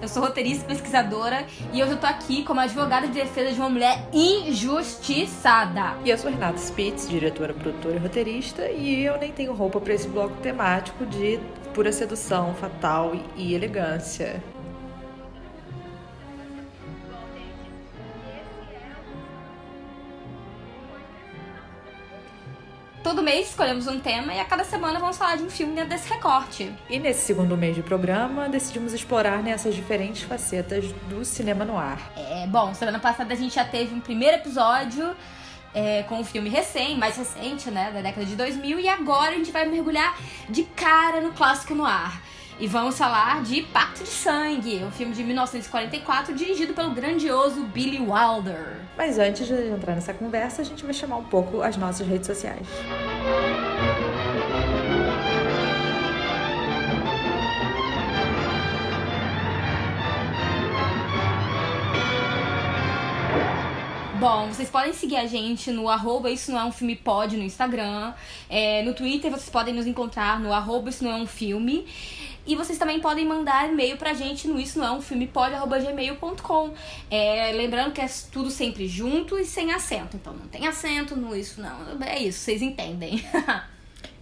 Eu sou roteirista e pesquisadora e hoje eu tô aqui como advogada de defesa de uma mulher injustiçada. E eu sou Renata Spitz, diretora, produtora e roteirista, e eu nem tenho roupa para esse bloco temático de pura sedução, fatal e elegância. Todo mês escolhemos um tema e a cada semana vamos falar de um filme dentro desse recorte. E nesse segundo mês de programa, decidimos explorar nessas diferentes facetas do cinema no ar. É, bom, semana passada a gente já teve um primeiro episódio é, com um filme recém, mais recente, né, da década de 2000, e agora a gente vai mergulhar de cara no clássico no ar. E vamos falar de Pacto de Sangue, um filme de 1944 dirigido pelo grandioso Billy Wilder. Mas antes de entrar nessa conversa, a gente vai chamar um pouco as nossas redes sociais. Bom, vocês podem seguir a gente no arroba Isso Não É Um Filme Pode no Instagram. É, no Twitter vocês podem nos encontrar no arroba Isso Não É Um Filme. E vocês também podem mandar e-mail pra gente no isso não é um filme pode@gmail.com. É, lembrando que é tudo sempre junto e sem acento. Então não tem acento no isso não. É isso, vocês entendem.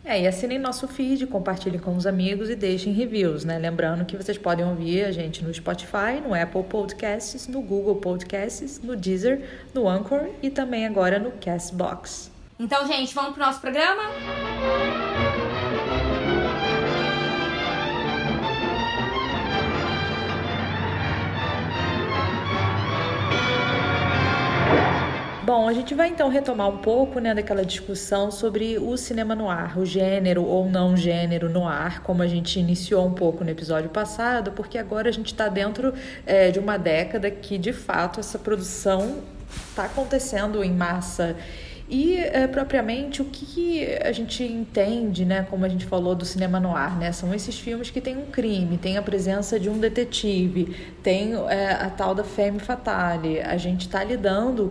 É, e assinem nosso feed, compartilhem com os amigos e deixem reviews, né? Lembrando que vocês podem ouvir a gente no Spotify, no Apple Podcasts, no Google Podcasts, no Deezer, no Anchor e também agora no Castbox. Então, gente, vamos pro nosso programa? Bom, a gente vai então retomar um pouco né, daquela discussão sobre o cinema no ar, o gênero ou não gênero no ar, como a gente iniciou um pouco no episódio passado, porque agora a gente está dentro é, de uma década que de fato essa produção está acontecendo em massa. E é, propriamente o que a gente entende, né, como a gente falou do cinema no ar, né, são esses filmes que tem um crime, tem a presença de um detetive, tem é, a tal da femme fatale. A gente está lidando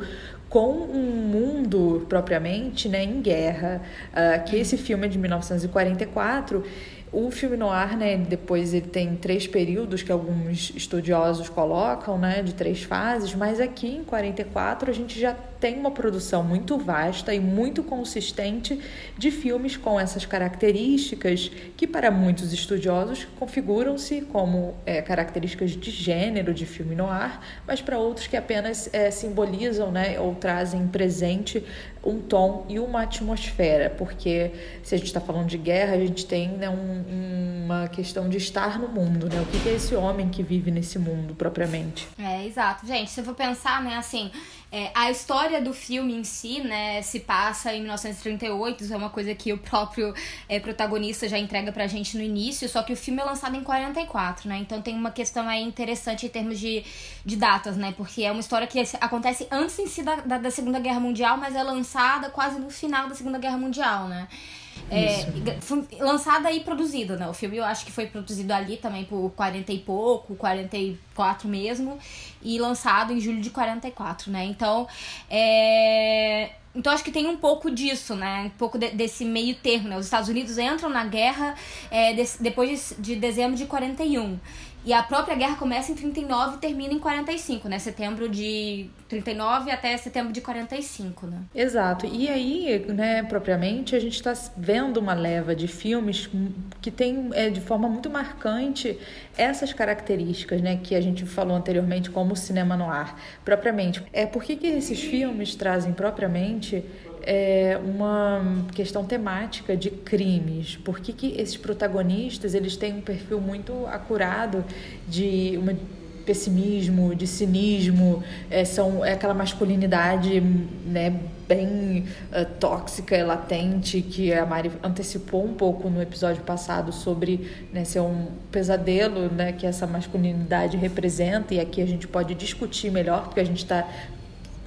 com um mundo propriamente né, em guerra, uh, que esse filme é de 1944 o filme noir, né, depois ele tem três períodos que alguns estudiosos colocam, né, de três fases, mas aqui em 44 a gente já tem uma produção muito vasta e muito consistente de filmes com essas características que para muitos estudiosos configuram-se como é, características de gênero de filme noir, mas para outros que apenas é, simbolizam, né, ou trazem presente um tom e uma atmosfera, porque se a gente está falando de guerra, a gente tem né, um, uma questão de estar no mundo, né? O que é esse homem que vive nesse mundo propriamente? É, exato. Gente, se eu for pensar, né, assim, é, a história do filme em si, né, se passa em 1938, isso é uma coisa que o próprio é, protagonista já entrega pra gente no início, só que o filme é lançado em 44, né, então tem uma questão aí interessante em termos de, de datas, né, porque é uma história que acontece antes em si da, da, da Segunda Guerra Mundial, mas é lançada quase no final da Segunda Guerra Mundial, né. É, lançada e produzida, né? O filme eu acho que foi produzido ali também por 40 e pouco, 44 mesmo, e lançado em julho de 44, né? Então, é... Então acho que tem um pouco disso, né? Um pouco de, desse meio termo, né? Os Estados Unidos entram na guerra é, de, depois de, de dezembro de 41. E a própria guerra começa em 39 e termina em 45, né? Setembro de 39 até setembro de 45, né? Exato. E aí, né, propriamente, a gente está vendo uma leva de filmes que tem é, de forma muito marcante essas características, né, que a gente falou anteriormente como cinema no ar, propriamente. É por que, que esses filmes trazem propriamente é, uma questão temática de crimes. Por que, que esses protagonistas eles têm um perfil muito acurado de uma pessimismo, de cinismo, é, são, é aquela masculinidade né, bem uh, tóxica e latente que a Mari antecipou um pouco no episódio passado sobre né, ser um pesadelo né, que essa masculinidade representa e aqui a gente pode discutir melhor porque a gente está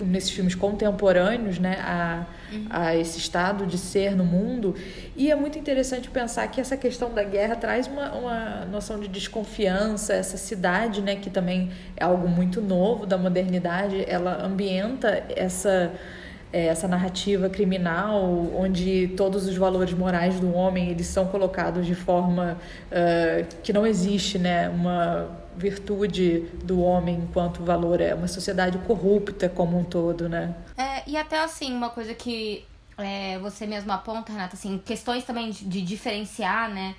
nesses filmes contemporâneos, né, a, uhum. a esse estado de ser no mundo. E é muito interessante pensar que essa questão da guerra traz uma, uma noção de desconfiança, essa cidade, né, que também é algo muito novo da modernidade, ela ambienta essa é, essa narrativa criminal onde todos os valores morais do homem eles são colocados de forma uh, que não existe né uma virtude do homem enquanto valor é uma sociedade corrupta como um todo né? É, e até assim uma coisa que é, você mesmo aponta Renata assim questões também de, de diferenciar né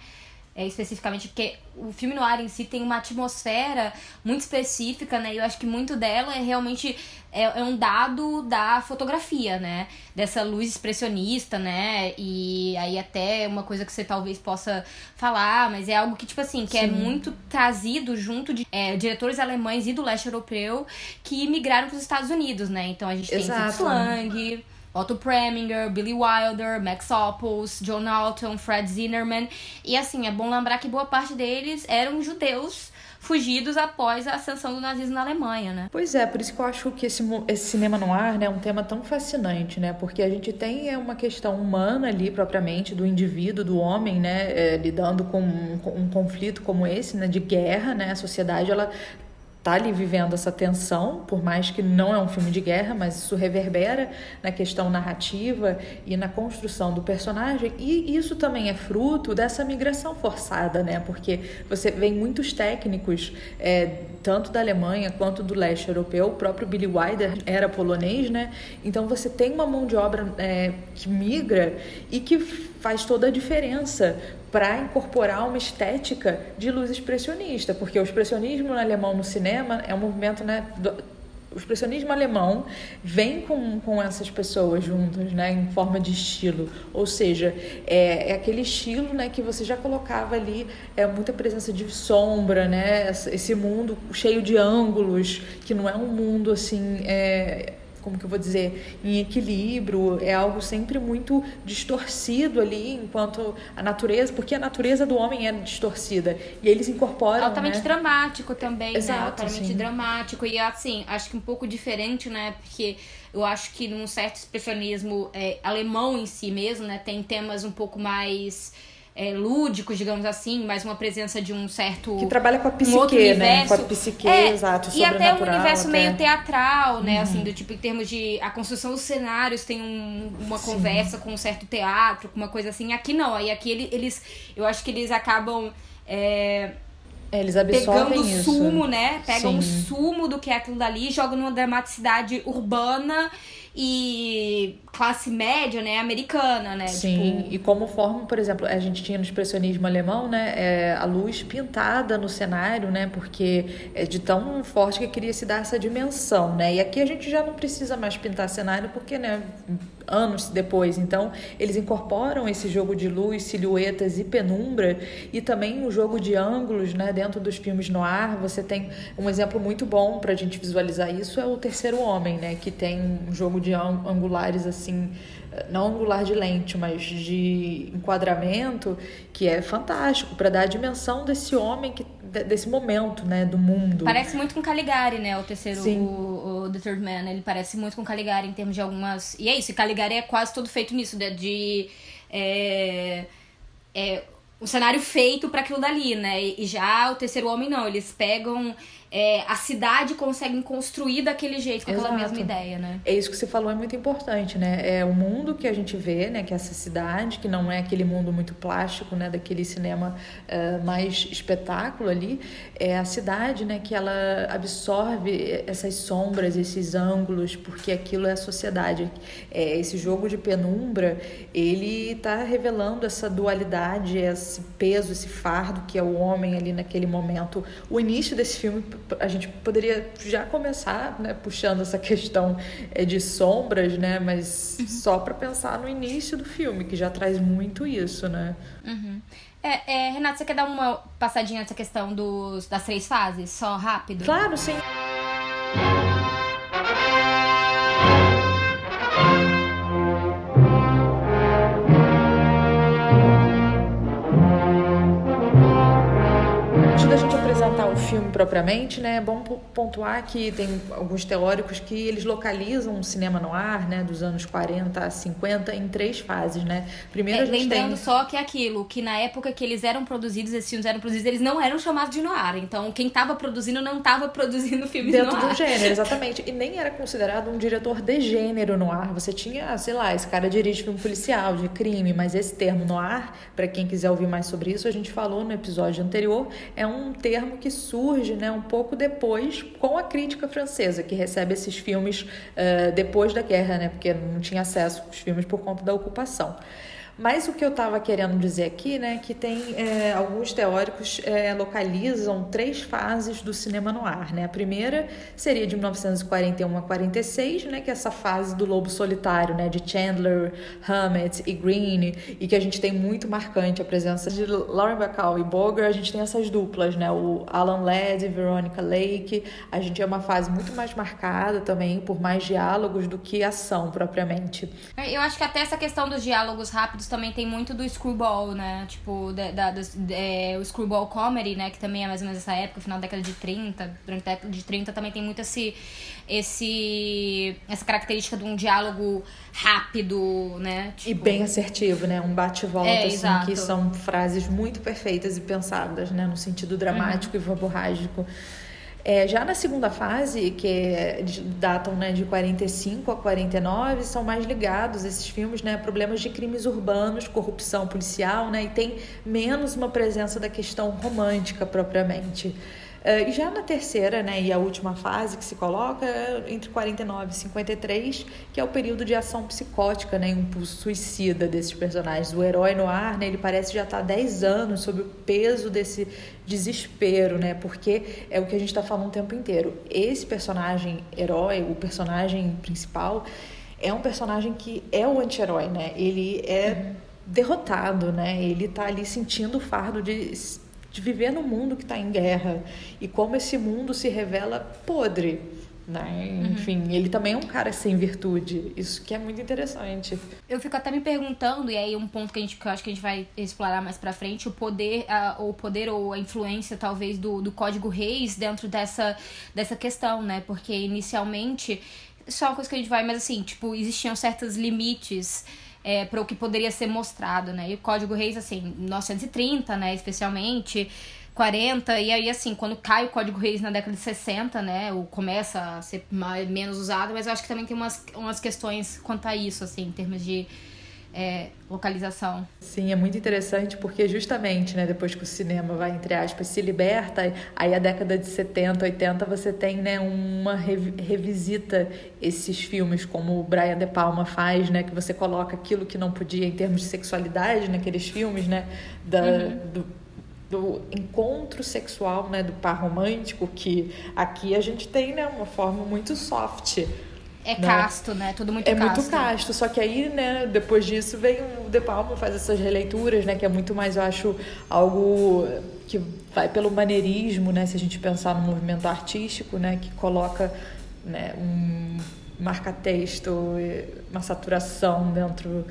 é, especificamente, porque o filme no ar em si tem uma atmosfera muito específica, né? E eu acho que muito dela é realmente é, é, um dado da fotografia, né? Dessa luz expressionista, né? E aí até uma coisa que você talvez possa falar, mas é algo que, tipo assim, que é Sim. é muito trazido junto de é, diretores alemães e do leste europeu que migraram para os Estados Unidos, né? Então a gente Exato. tem Fritz Lang Otto Preminger, Billy Wilder, Max Oppos, John Alton, Fred Zinnerman. E assim, é bom lembrar que boa parte deles eram judeus fugidos após a ascensão do nazismo na Alemanha, né? Pois é, por isso que eu acho que esse, esse cinema no ar né, é um tema tão fascinante, né? Porque a gente tem é, uma questão humana ali, propriamente, do indivíduo, do homem, né? É, lidando com um, um, conflito como esse, né? De guerra, né? A sociedade, ela tá ali vivendo essa tensão, por mais que não é um filme de guerra, mas isso reverbera na questão narrativa e na construção do personagem. E isso também é fruto dessa migração forçada, né? Porque você vê muitos técnicos, é, tanto da Alemanha quanto do leste europeu, o próprio Billy Wilder era polonês, né? Então você tem uma mão de obra é, que migra e que faz toda a diferença para incorporar uma estética de luz expressionista, porque o expressionismo alemão no cinema é um movimento, né, do, o expressionismo alemão vem com, com essas pessoas juntas, né, em forma de estilo. Ou seja, é, é aquele estilo né, que você já colocava ali, é muita presença de sombra, né, esse mundo cheio de ângulos, que não é um mundo assim. É, como que eu vou dizer, em equilíbrio, é algo sempre muito distorcido ali, enquanto a natureza, porque a natureza do homem é distorcida, e eles incorporam, Altamente né? dramático também, né? Exato, né? Altamente sim. dramático, e assim, acho que um pouco diferente, né, porque eu acho que num certo expressionismo é, alemão em si mesmo, né, tem temas um pouco mais é, lúdicos, digamos assim, mais uma presença de um certo. Que trabalha com a psique, um né? universo. Com a psique, é, exato. E até um universo até. meio teatral, né? Uhum. Assim, do tipo, em termos de. A construção dos cenários tem um, uma Sim. conversa com um certo teatro, com uma coisa assim. Aqui não, aí aqui eles. Eu acho que eles acabam. É, é, eles absorvem pegando o sumo, né? Pegam o sumo do que é aquilo dali, jogam numa dramaticidade urbana e classe média, né, americana, né? Sim, tipo... e como forma, por exemplo, a gente tinha no expressionismo alemão, né, é, a luz pintada no cenário, né, porque é de tão forte que queria se dar essa dimensão, né, e aqui a gente já não precisa mais pintar cenário porque, né, anos depois, então eles incorporam esse jogo de luz, silhuetas e penumbra e também o jogo de ângulos, né, dentro dos filmes no ar, você tem um exemplo muito bom para a gente visualizar isso, é o Terceiro Homem, né, que tem um jogo de angulares assim, não angular de lente, mas de enquadramento, que é fantástico para dar a dimensão desse homem que desse momento, né, do mundo. Parece muito com Caligari, né, o terceiro, o, o, The Third Man, ele parece muito com Caligari em termos de algumas... E é isso, e Caligari é quase todo feito nisso, de... de é, é, um cenário feito para aquilo dali, né, e já o Terceiro Homem não, eles pegam é, a cidade conseguem construir daquele jeito, com Exato. aquela mesma ideia, né? É isso que você falou, é muito importante, né? É o mundo que a gente vê, né? Que é essa cidade, que não é aquele mundo muito plástico, né? Daquele cinema uh, mais espetáculo ali. É a cidade, né? Que ela absorve essas sombras, esses ângulos, porque aquilo é a sociedade. É, esse jogo de penumbra, ele está revelando essa dualidade, esse peso, esse fardo que é o homem ali naquele momento. O início desse filme a gente poderia já começar né, puxando essa questão é, de sombras, né? Mas uhum. só para pensar no início do filme, que já traz muito isso, né? Uhum. É, é, Renato, você quer dar uma passadinha nessa questão dos, das três fases, só rápido? Claro, sim. Propriamente, né, é bom pontuar que tem alguns teóricos que eles localizam o cinema no ar, né, dos anos 40 a 50 em três fases, né. Primeiro é, a gente lembrando tem... só que é aquilo, que na época que eles eram produzidos, esses filmes eram produzidos, eles não eram chamados de noir. Então, quem estava produzindo não estava produzindo filmes Dentro noir. do gênero, exatamente. E nem era considerado um diretor de gênero noir. Você tinha, sei lá, esse cara dirige filme policial, de crime, mas esse termo noir, para quem quiser ouvir mais sobre isso, a gente falou no episódio anterior, é um termo que surge né, um pouco depois com a crítica francesa, que recebe esses filmes uh, depois da guerra, né, porque não tinha acesso aos filmes por conta da ocupação. Mas o que eu estava querendo dizer aqui, né, que tem é, alguns teóricos é, localizam três fases do cinema no ar, né? A primeira seria de 1941 a 46, né, que é essa fase do lobo solitário, né, de Chandler, Hammett e Green, e que a gente tem muito marcante a presença de Lauren Bacall e Boger. A gente tem essas duplas, né, o Alan Ladd Veronica Lake. A gente é uma fase muito mais marcada também por mais diálogos do que ação propriamente. Eu acho que até essa questão dos diálogos rápidos também tem muito do screwball, né? Tipo, da, da, é, o screwball comedy, né? Que também é mais ou menos essa época, final da década de 30. Durante a década de 30 também tem muito esse, esse essa característica de um diálogo rápido, né? Tipo... E bem assertivo, né? Um bate-volta, é, assim, exato. que são frases muito perfeitas e pensadas, né? No sentido dramático uhum. e verborrágico. É, já na segunda fase, que é, datam né, de 45 a 49, são mais ligados esses filmes né, problemas de crimes urbanos, corrupção policial, né, e tem menos uma presença da questão romântica propriamente. Uh, e já na terceira né, e a última fase que se coloca é entre 49 e 53, que é o período de ação psicótica, né, impulso suicida desses personagens. O herói no ar, né, ele parece já estar tá há 10 anos sob o peso desse desespero, né, porque é o que a gente está falando o tempo inteiro. Esse personagem herói, o personagem principal, é um personagem que é o anti-herói, né? Ele é derrotado, né? Ele está ali sentindo o fardo de de viver num mundo que está em guerra e como esse mundo se revela podre. Né? Uhum. Enfim, ele também é um cara sem virtude. Isso que é muito interessante. Eu fico até me perguntando, e aí um ponto que, a gente, que eu acho que a gente vai explorar mais pra frente, o poder, a, o poder ou a influência, talvez, do, do código reis dentro dessa, dessa questão, né? Porque inicialmente, só uma coisa que a gente vai, mas assim, tipo, existiam certos limites é, para o que poderia ser mostrado, né? E o Código Reis, assim, 1930, né, especialmente, 40, e aí, assim, quando cai o Código Reis na década de 60, né, o começa a ser mais, menos usado, mas eu acho que também tem umas, umas questões quanto a isso, assim, em termos de é, localização. Sim, é muito interessante porque justamente, né, depois que o cinema vai, entre aspas, se liberta, aí a década de 70, 80 você tem, né, uma revisita esses filmes como o Brian De Palma faz, né, que você coloca aquilo que não podia em termos de sexualidade naqueles filmes, né, da, uhum. do, do encontro sexual, né, do par romântico, que aqui a gente tem, né, uma forma muito soft, é né? casto, né? Tudo muito é casto. É muito casto. Só que aí, né, depois disso vem o De Palma faz essas releituras, né? Que é muito mais, eu acho, algo que vai pelo maneirismo, né? Se a gente pensar no movimento artístico, né? Que coloca né, um marca-texto, uma saturação dentro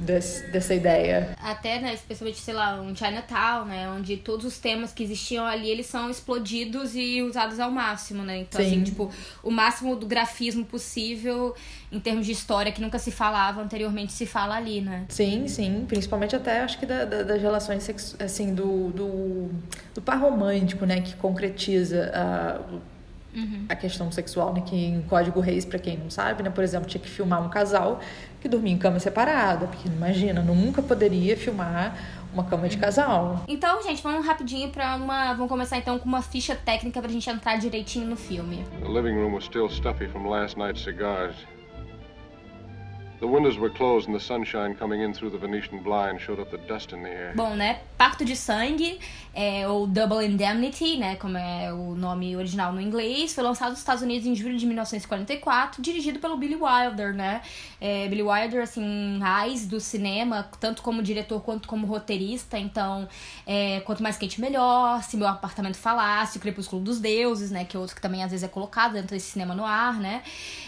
desse, dessa ideia. Até, né, especialmente, sei lá, um Chinatown, né, onde todos os temas que existiam ali, eles são explodidos e usados ao máximo, né? Então, assim, Sim. assim, tipo, o máximo do grafismo possível em termos de história que nunca se falava anteriormente se fala ali, né? Sim, sim, principalmente até acho que da, da, das relações sexu... assim do, do, do par romântico, né, que concretiza a Uhum. a questão sexual, né? Que em Código Reis, para quem não sabe, né? Por exemplo, tinha que filmar um casal que dormia em cama separada, porque imagina, nunca poderia filmar uma cama de casal. Então, gente, vamos rapidinho para uma, vamos começar então com uma ficha técnica pra gente entrar direitinho no filme. The living room was still stuffy from last night's cigars. The windows were closed and the sunshine coming in through the Venetian blind showed up the dust in the air. Bom, né? Pacto de Sangue, é, ou Double Indemnity, né? Como é o nome original no inglês, foi lançado nos Estados Unidos em julho de 1944, dirigido pelo Billy Wilder, né? É, Billy Wilder, assim, raiz do cinema, tanto como diretor quanto como roteirista. Então, é, quanto mais quente, melhor. Se meu apartamento falasse, o Crepúsculo dos Deuses, né? Que é outro que também às vezes é colocado dentro desse cinema no ar, né?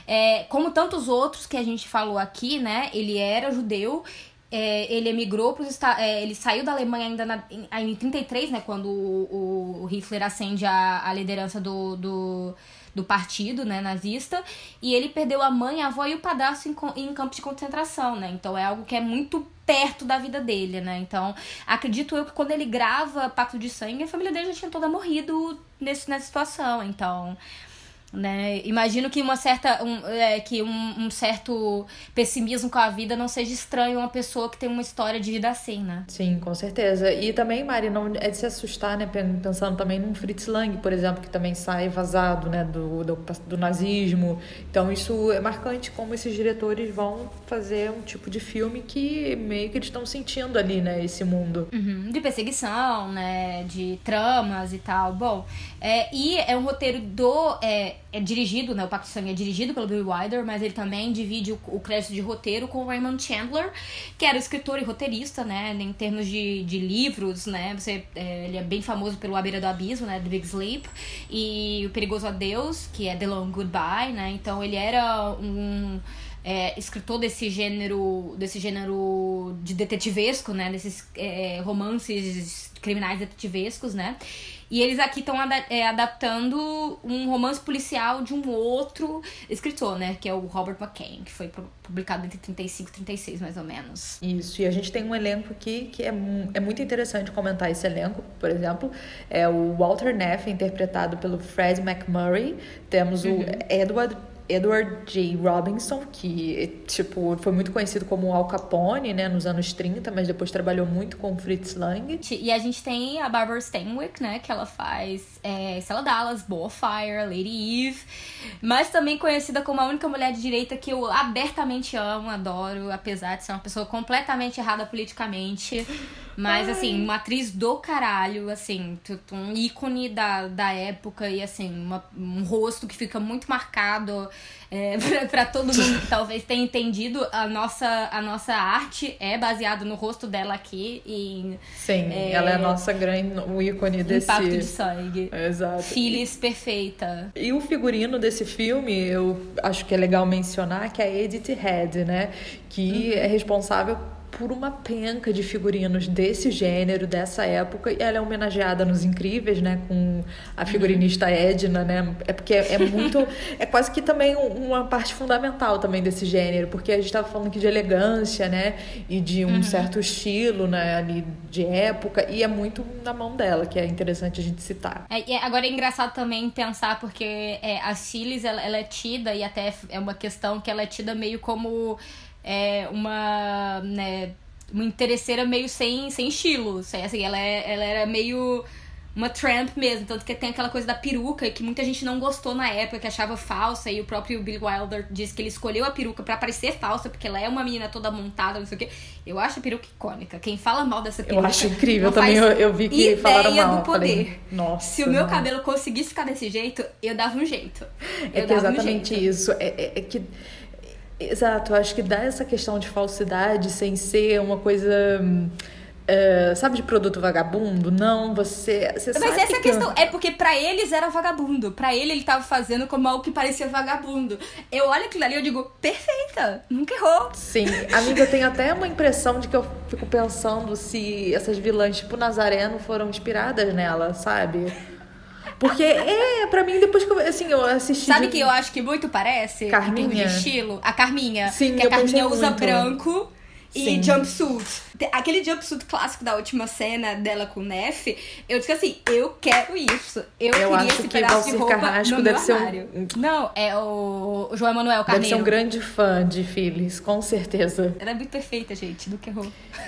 É, como tantos outros que a gente falou aqui, né? Ele era judeu é, ele emigrou para os é, ele saiu da Alemanha ainda na, em, em 33, né, quando o, o Hitler acende a, a liderança do, do, do, partido, né, nazista, e ele perdeu a mãe, a avó e o padrasto em, em campos de concentração, né, então é algo que é muito perto da vida dele, né, então acredito eu que quando ele grava Pacto de Sangue, a família dele já tinha toda morrido nesse, nessa situação, então né? Imagino que uma certa um, é, que um, um, certo pessimismo com a vida não seja estranho a uma pessoa que tem uma história de vida assim, né? Sim, com certeza. E também, Mari, não é de se assustar, né? Pensando também num Fritz Lang, por exemplo, que também sai vazado, né? Do, do, do nazismo. Então isso é marcante como esses diretores vão fazer um tipo de filme que meio que eles estão sentindo ali, né? Esse mundo. Uhum, de perseguição, né? De tramas e tal. Bom, é, e é um roteiro do é, é dirigido, né? O Pacto de Sangue é dirigido pelo Bill Wilder, mas ele também divide o, o crédito de roteiro com o Raymond Chandler, que era escritor e roteirista, né? Em termos de, de livros, né? Você, é, ele é bem famoso pelo A Beira do Abismo, né? The Big Sleep, e O Perigoso Adeus, que é The Long Goodbye, né? Então ele era um é, escritor desse gênero, desse gênero de detetivesco, né? Desses é, romances criminais detetivescos, né? E eles aqui estão é, adaptando um romance policial de um outro escritor, né? Que é o Robert McCain, que foi publicado entre 35 e 36, mais ou menos. Isso, e a gente tem um elenco aqui que é, é muito interessante comentar esse elenco. Por exemplo, é o Walter Neff, interpretado pelo Fred McMurray. Temos uhum. o Edward Edward J. Robinson, que tipo foi muito conhecido como Al Capone, né, nos anos 30, mas depois trabalhou muito com Fritz Lang. E a gente tem a Barbara Stanwyck, né, que ela faz é, Stella Dallas, Boa Fire, Lady Eve, mas também conhecida como a única mulher de direita que eu abertamente amo, adoro, apesar de ser uma pessoa completamente errada politicamente. Mas, Ai. assim, uma atriz do caralho, assim, um ícone da, da época e, assim, uma, um rosto que fica muito marcado é, para todo mundo que talvez tenha entendido. A nossa, a nossa arte é baseada no rosto dela aqui. E, Sim, é, ela é a nossa grande o ícone desse. Impacto de sangue. Exato. Phyllis perfeita. E o figurino desse filme, eu acho que é legal mencionar que é a Edith Head, né? Que uhum. é responsável por uma penca de figurinos desse gênero, dessa época, e ela é homenageada nos Incríveis, né, com a figurinista Edna, né, é porque é, é muito, é quase que também uma parte fundamental também desse gênero, porque a gente estava falando aqui de elegância, né, e de um uhum. certo estilo, né, ali de época, e é muito na mão dela, que é interessante a gente citar. É, agora é engraçado também pensar, porque é, a Siles, ela, ela é tida, e até é uma questão que ela é tida meio como é uma, né, uma interesseira meio sem, sem estilo. Assim, ela, é, ela era meio uma tramp mesmo. Tanto que tem aquela coisa da peruca que muita gente não gostou na época, que achava falsa. E o próprio Billy Wilder disse que ele escolheu a peruca para parecer falsa, porque ela é uma menina toda montada, não sei o quê. Eu acho a peruca icônica. Quem fala mal dessa peruca. Eu acho incrível também. Eu, eu vi que falaram mal. do poder. Falei, Nossa. Se o meu não. cabelo conseguisse ficar desse jeito, eu dava um jeito. Eu é que exatamente um isso. É, é, é que Exato, acho que dá essa questão de falsidade sem ser uma coisa. Uh, sabe de produto vagabundo? Não, você. você Mas essa que... questão é porque para eles era vagabundo. para ele ele tava fazendo como algo que parecia vagabundo. Eu olho aquilo ali e eu digo, perfeita, nunca errou. Sim, amiga, eu tenho até uma impressão de que eu fico pensando se essas vilãs tipo Nazareno foram inspiradas nela, sabe? Porque é, pra mim, depois que eu, assim, eu assisti. Sabe de... que eu acho que muito parece? Carminha. de estilo? A Carminha. Sim, que a Carminha usa muito. branco e jumpsuit. Aquele jumpsuit clássico da última cena dela com o Neff, eu disse assim, eu quero isso. Eu, eu queria esse pedaço de roupa Carrasco no deve meu armário. Um... Não, é o, o João Emanuel Carneiro. Deve ser um grande fã de Phyllis, com certeza. Ela é muito perfeita, gente, do que errou.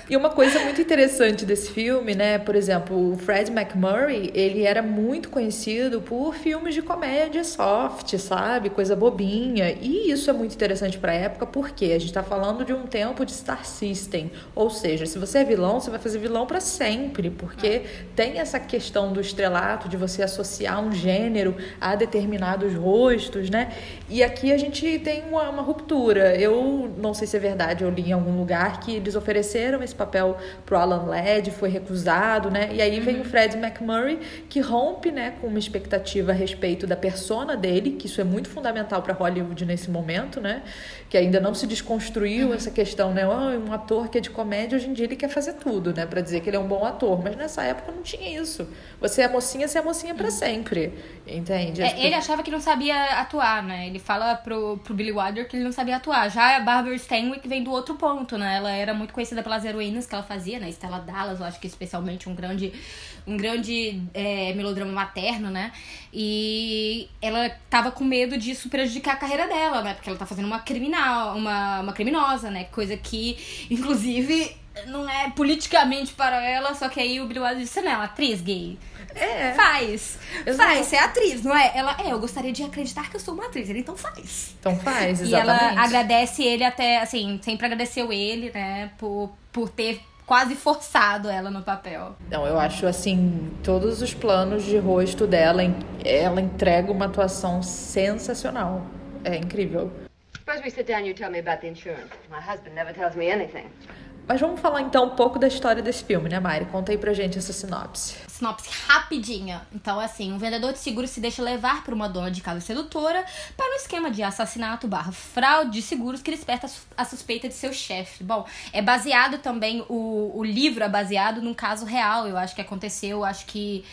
E uma coisa muito interessante desse filme, né, por exemplo, o Fred McMurray, ele era muito conhecido por filmes de comédia soft, sabe? Coisa bobinha. E isso é muito interessante pra época, porque a gente tá falando de um tempo de Star System. Ou seja, se você é vilão, você vai fazer vilão para sempre, porque tem essa questão do estrelato, de você associar um gênero a determinados rostos, né? E aqui a gente tem uma, uma ruptura. Eu não sei se é verdade, eu li em algum lugar que eles ofereceram esse papel pro Alan Ladd, foi recusado, né? E aí vem o Fred McMurray, que rompe, né, com uma expectativa a respeito da persona dele, que isso é muito fundamental para Hollywood nesse momento, né? Que ainda não se desconstruiu uhum. essa questão, né? Oh, um ator que é de comédia, hoje em dia ele quer fazer tudo, né? Para dizer que ele é um bom ator. Mas nessa época não tinha isso. Você é mocinha, você é mocinha para uhum. sempre. Entende? É, ele achava que não sabia atuar, né? Ele fala pro, pro Billy Wilder que ele não sabia atuar. Já a Barbara Stanwyck vem do outro ponto, né? Ela era muito conhecida pelas heroínas que ela fazia, né? Stella Dallas, eu acho que especialmente um grande, um grande é, melodrama materno, né? E ela tava com medo disso prejudicar a carreira dela, né? Porque ela tá fazendo uma criminal, uma, uma criminosa, né? Coisa que, inclusive, não é politicamente para ela, só que aí o Billy Wilder disse, não, atriz gay. É. Faz. Exato. Faz, você é atriz, não é? Ela, é, eu gostaria de acreditar que eu sou uma atriz. Ele, então faz. Então faz, exatamente. E ela agradece ele até, assim, sempre agradeceu ele, né, por, por ter quase forçado ela no papel. Não, eu acho assim, todos os planos de rosto dela, ela entrega uma atuação sensacional. É incrível. Suppose we sit down and you tell me about the insurance. My husband never tells me anything. Mas vamos falar então um pouco da história desse filme, né, Mari? Conta aí pra gente essa sinopse. Sinopse rapidinha. Então, assim, um vendedor de seguros se deixa levar por uma dona de casa sedutora para um esquema de assassinato barra fraude de seguros que desperta a suspeita de seu chefe. Bom, é baseado também, o, o livro é baseado num caso real, eu acho que aconteceu, acho que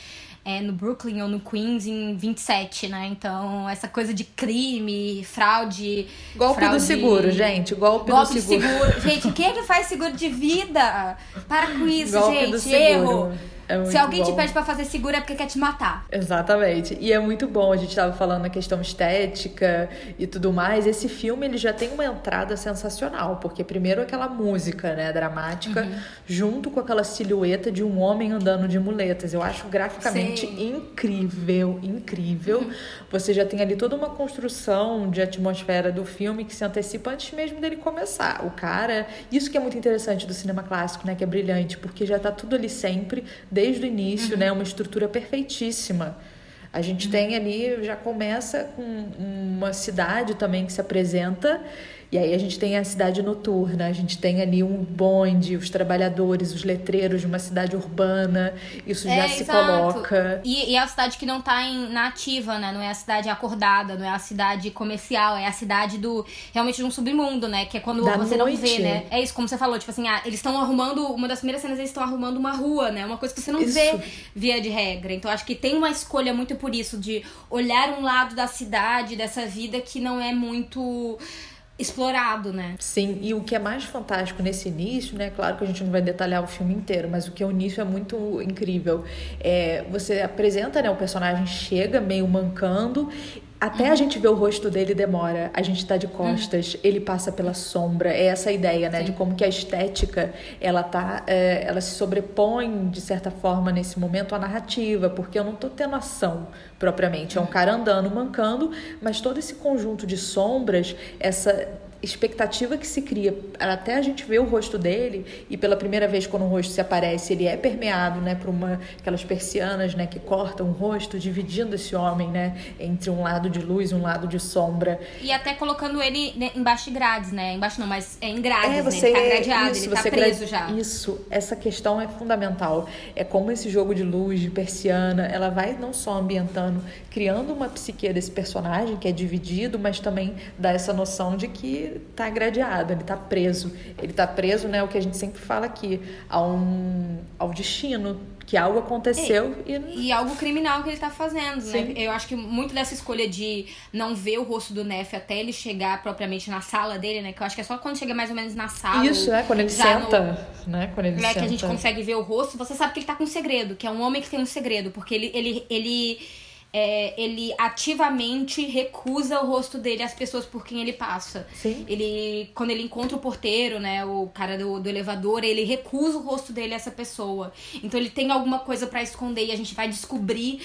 é, no Brooklyn ou no Queens em 27, né? Então, essa coisa de crime, fraude. Golpe fraude... do seguro, gente. Golpe, Golpe do seguro. seguro. gente, quem é que faz seguro de vida? Para com isso, Golpe gente. Erro. É Se alguém bom. te pede para fazer seguro é porque quer te matar. Exatamente. E é muito bom. A gente estava falando na questão estética e tudo mais. Esse filme ele já tem uma entrada sensacional, porque primeiro aquela música, né, dramática, uhum. junto com aquela silhueta de um homem andando de muletas. Eu acho graficamente Sim. incrível, incrível. Uhum. Você já tem ali toda uma construção de atmosfera do filme que se antecipa antes mesmo dele começar. O cara, isso que é muito interessante do cinema clássico, né, que é brilhante, porque já tá tudo ali sempre desde o início, uhum. né? Uma estrutura perfeitíssima. A gente uhum. tem ali, já começa com uma cidade também que se apresenta e aí a gente tem a cidade noturna, a gente tem ali um bonde, os trabalhadores, os letreiros de uma cidade urbana, isso é, já se coloca. E, e, é a cidade que não tá em, na ativa, né? Não é a cidade acordada, não é a cidade comercial, é a cidade do realmente de um submundo, né? Que é quando da você noite. não vê, né? É isso, como você falou, tipo assim, ah, eles estão arrumando, uma das primeiras cenas eles estão arrumando uma rua, né? Uma coisa que você não isso. vê via de regra. Então acho que tem uma escolha muito por isso, de olhar um lado da cidade, dessa vida que não é muito explorado, né? Sim, e o que é mais fantástico nesse início, né? Claro que a gente não vai detalhar o filme inteiro, mas o que é o início é muito incrível. É, você apresenta, né? O personagem chega meio mancando até a gente ver o rosto dele demora. A gente tá de costas, uhum. ele passa pela sombra. É essa a ideia, né? Sim. De como que a estética, ela tá... É, ela se sobrepõe, de certa forma, nesse momento, à narrativa. Porque eu não tô tendo ação, propriamente. É um cara andando, mancando. Mas todo esse conjunto de sombras, essa expectativa que se cria até a gente ver o rosto dele e pela primeira vez quando o rosto se aparece ele é permeado né por uma aquelas persianas né que cortam o rosto dividindo esse homem né entre um lado de luz e um lado de sombra e até colocando ele né, embaixo de grades né embaixo não mas é em grades é, você, né? ele tá gradeado isso, ele tá preso já isso essa questão é fundamental é como esse jogo de luz de persiana ela vai não só ambientando criando uma psique desse personagem que é dividido mas também dá essa noção de que ele tá gradeado, ele tá preso. Ele tá preso, né, o que a gente sempre fala aqui, a um, ao destino, que algo aconteceu e, e... e algo criminal que ele tá fazendo, né? Sim. né? Eu acho que muito dessa escolha de não ver o rosto do Neff até ele chegar propriamente na sala dele, né? Que eu acho que é só quando chega mais ou menos na sala. Isso, é, quando ele senta, no... né? Quando ele é senta. que a gente consegue ver o rosto, você sabe que ele tá com um segredo, que é um homem que tem um segredo, porque ele ele, ele é, ele ativamente recusa o rosto dele às pessoas por quem ele passa. Sim. Ele, quando ele encontra o porteiro, né, o cara do, do elevador, ele recusa o rosto dele a essa pessoa. Então ele tem alguma coisa para esconder e a gente vai descobrir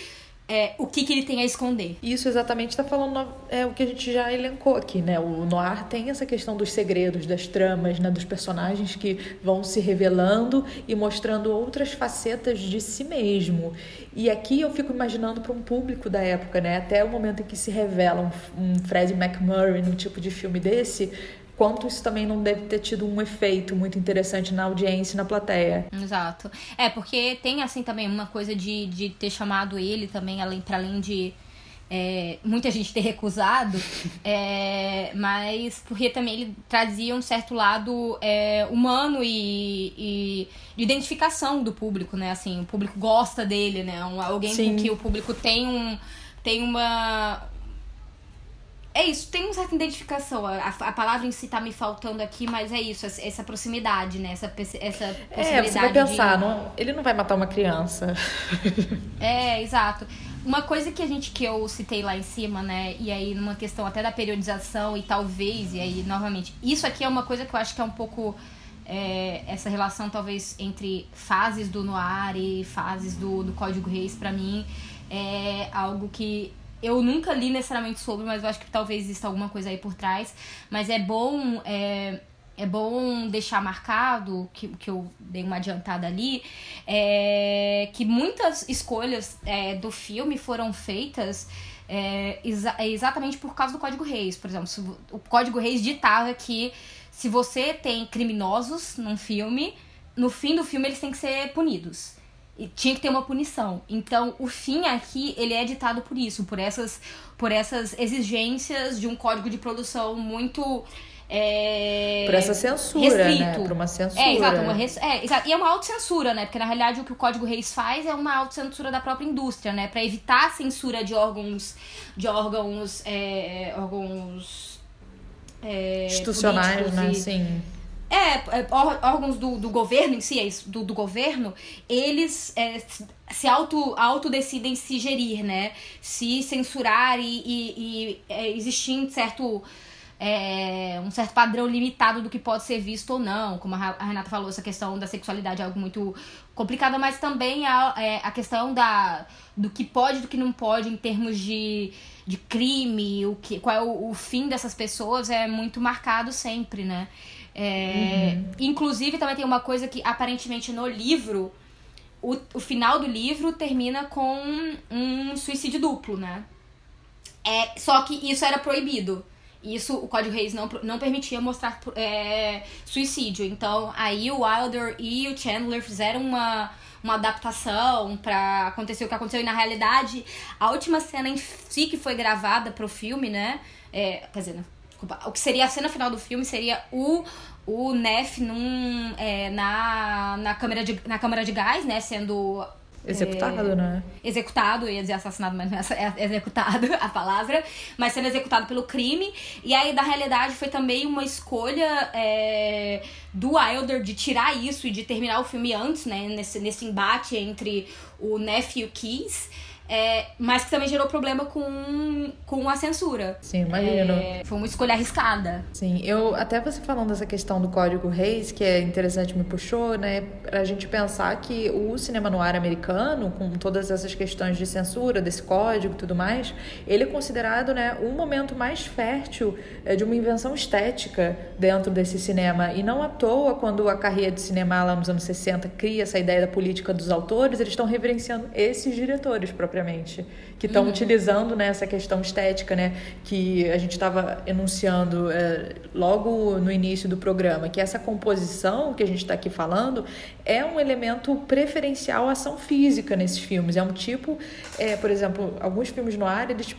é, o que, que ele tem a esconder. Isso exatamente está falando é o que a gente já elencou aqui, né? O noir tem essa questão dos segredos, das tramas, né? dos personagens que vão se revelando e mostrando outras facetas de si mesmo. E aqui eu fico imaginando para um público da época, né? Até o momento em que se revela um, um Fred McMurray num tipo de filme desse, quanto isso também não deve ter tido um efeito muito interessante na audiência e na plateia. Exato. É, porque tem assim também uma coisa de, de ter chamado ele também, além, para além de é, muita gente ter recusado, é, mas porque também ele trazia um certo lado é, humano e, e, de identificação do público, né? Assim, o público gosta dele, né? Um, alguém Sim. com que o público tem um tem uma é isso, tem uma certa identificação. A, a palavra em si tá me faltando aqui, mas é isso, essa, essa proximidade, né? Essa, essa possibilidade. É, você vai pensar, de... não, ele não vai matar uma criança. é, exato. Uma coisa que a gente que eu citei lá em cima, né? E aí, numa questão até da periodização, e talvez, e aí, novamente, isso aqui é uma coisa que eu acho que é um pouco. É, essa relação, talvez, entre fases do Noir e fases do, do Código Reis, para mim, é algo que eu nunca li necessariamente sobre, mas eu acho que talvez exista alguma coisa aí por trás. Mas é bom. É, é bom deixar marcado, que, que eu dei uma adiantada ali, é, que muitas escolhas é, do filme foram feitas é, exa exatamente por causa do Código Reis. Por exemplo, o Código Reis ditava que se você tem criminosos num filme, no fim do filme eles têm que ser punidos. E tinha que ter uma punição. Então, o fim aqui, ele é ditado por isso, por essas, por essas exigências de um código de produção muito é, por essa censura, né? restrito. né? Por uma censura. É, exato. Uma res... é, exato. E é uma autocensura, né? Porque na realidade o que o Código Reis faz é uma autocensura da própria indústria, né? Para evitar a censura de órgãos. de órgãos. É, órgãos. É, institucionais, né? E, Sim. É, é órgãos do, do governo em si, é do, do governo, eles é, se auto, auto decidem se gerir, né? Se censurar e, e, e é, existir certo, é, um certo padrão limitado do que pode ser visto ou não. Como a Renata falou, essa questão da sexualidade é algo muito complicado, mas também a, é, a questão da, do que pode e do que não pode em termos de, de crime, o que, qual é o, o fim dessas pessoas é muito marcado sempre, né? É, uhum. Inclusive, também tem uma coisa que aparentemente no livro, o, o final do livro termina com um suicídio duplo, né? É, só que isso era proibido. Isso o Código Reis não, não permitia mostrar é, suicídio. Então aí o Wilder e o Chandler fizeram uma, uma adaptação para acontecer o que aconteceu. E na realidade, a última cena em si que foi gravada pro filme, né? É, quer dizer, Desculpa, o que seria a cena final do filme seria o, o Neff num, é, na, na, câmera de, na câmara de gás, né? Sendo Executado, é, né? Executado, ia dizer assassinado, mas não é, é executado a palavra, mas sendo executado pelo crime. E aí, na realidade, foi também uma escolha é, do Wilder de tirar isso e de terminar o filme antes, né? Nesse, nesse embate entre o Neff e o Keys. É, mas que também gerou problema com, com a censura. Sim, imagino. É, foi uma escolha arriscada. Sim, eu até você falando dessa questão do Código Reis, que é interessante, me puxou, né, pra gente pensar que o cinema no ar americano, com todas essas questões de censura, desse código e tudo mais, ele é considerado, né, um momento mais fértil é, de uma invenção estética dentro desse cinema. E não à toa, quando a carreira de cinema lá nos anos 60 cria essa ideia da política dos autores, eles estão reverenciando esses diretores propriamente propriamente, que estão uhum. utilizando né, essa questão estética, né, que a gente estava enunciando é, logo no início do programa, que essa composição que a gente está aqui falando é um elemento preferencial à ação física nesses filmes. É um tipo, é, por exemplo, alguns filmes no ar, eles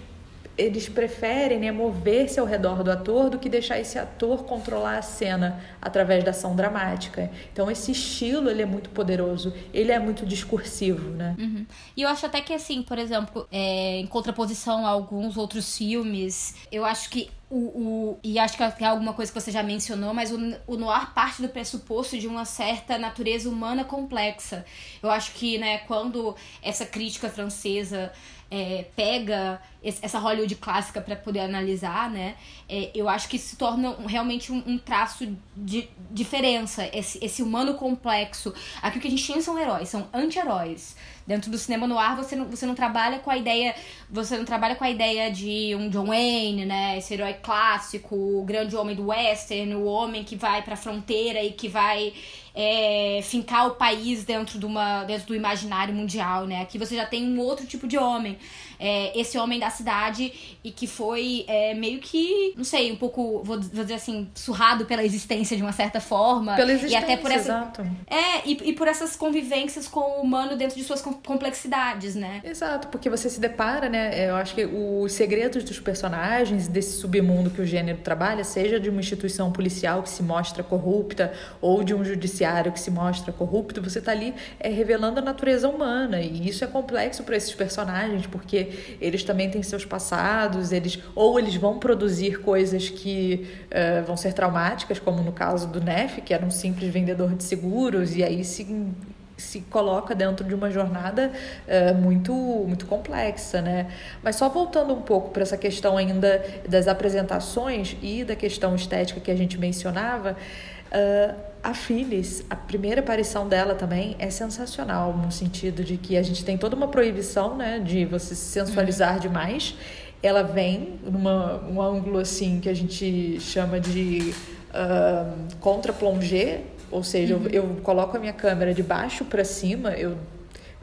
eles preferem né, mover-se ao redor do ator do que deixar esse ator controlar a cena através da ação dramática. Então esse estilo ele é muito poderoso, ele é muito discursivo, né? Uhum. E eu acho até que assim, por exemplo, é, em contraposição a alguns outros filmes, eu acho que o, o, e acho que é alguma coisa que você já mencionou, mas o, o noir parte do pressuposto de uma certa natureza humana complexa. Eu acho que, né, quando essa crítica francesa é, pega essa Hollywood clássica para poder analisar, né? É, eu acho que se torna realmente um, um, traço de diferença, esse, esse humano complexo. Aqui o que a gente tinha são heróis, são anti-heróis. Dentro do cinema no ar, você não, você não trabalha com a ideia. Você não trabalha com a ideia de um John Wayne, né? Esse herói clássico, o grande homem do western, o homem que vai pra fronteira e que vai é, fincar o país dentro, de uma, dentro do imaginário mundial, né? Aqui você já tem um outro tipo de homem. É, esse homem da cidade e que foi é, meio que, não sei, um pouco, vou, vou, dizer assim, surrado pela existência de uma certa forma. Pela existência, e até por essa, exato. É, e, e por essas convivências com o humano dentro de suas complexidades, né? Exato, porque você se depara, né? Eu acho que os segredos dos personagens, desse submundo que o gênero trabalha, seja de uma instituição policial que se mostra corrupta ou de um judiciário que se mostra corrupto, você tá ali é, revelando a natureza humana. E isso é complexo para esses personagens, porque eles também têm seus passados, eles ou eles vão produzir coisas que uh, vão ser traumáticas, como no caso do Neff, que era um simples vendedor de seguros, e aí se se coloca dentro de uma jornada uh, muito muito complexa, né? Mas só voltando um pouco para essa questão ainda das apresentações e da questão estética que a gente mencionava, uh, a Phyllis, a primeira aparição dela também é sensacional, no sentido de que a gente tem toda uma proibição, né, de você se sensualizar uhum. demais. Ela vem numa um ângulo assim que a gente chama de uh, contra-plongé, ou seja, uhum. eu, eu, coloco a minha câmera de baixo para cima, eu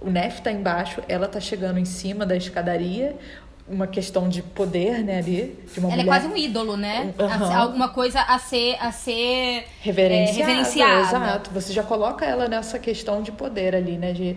o Nef está embaixo, ela está chegando em cima da escadaria, uma questão de poder, né, ali, de uma Ela mulher. é quase um ídolo, né? Uhum. alguma coisa a ser a ser reverenciada, é, reverenciada. Exato. Você já coloca ela nessa questão de poder ali, né, de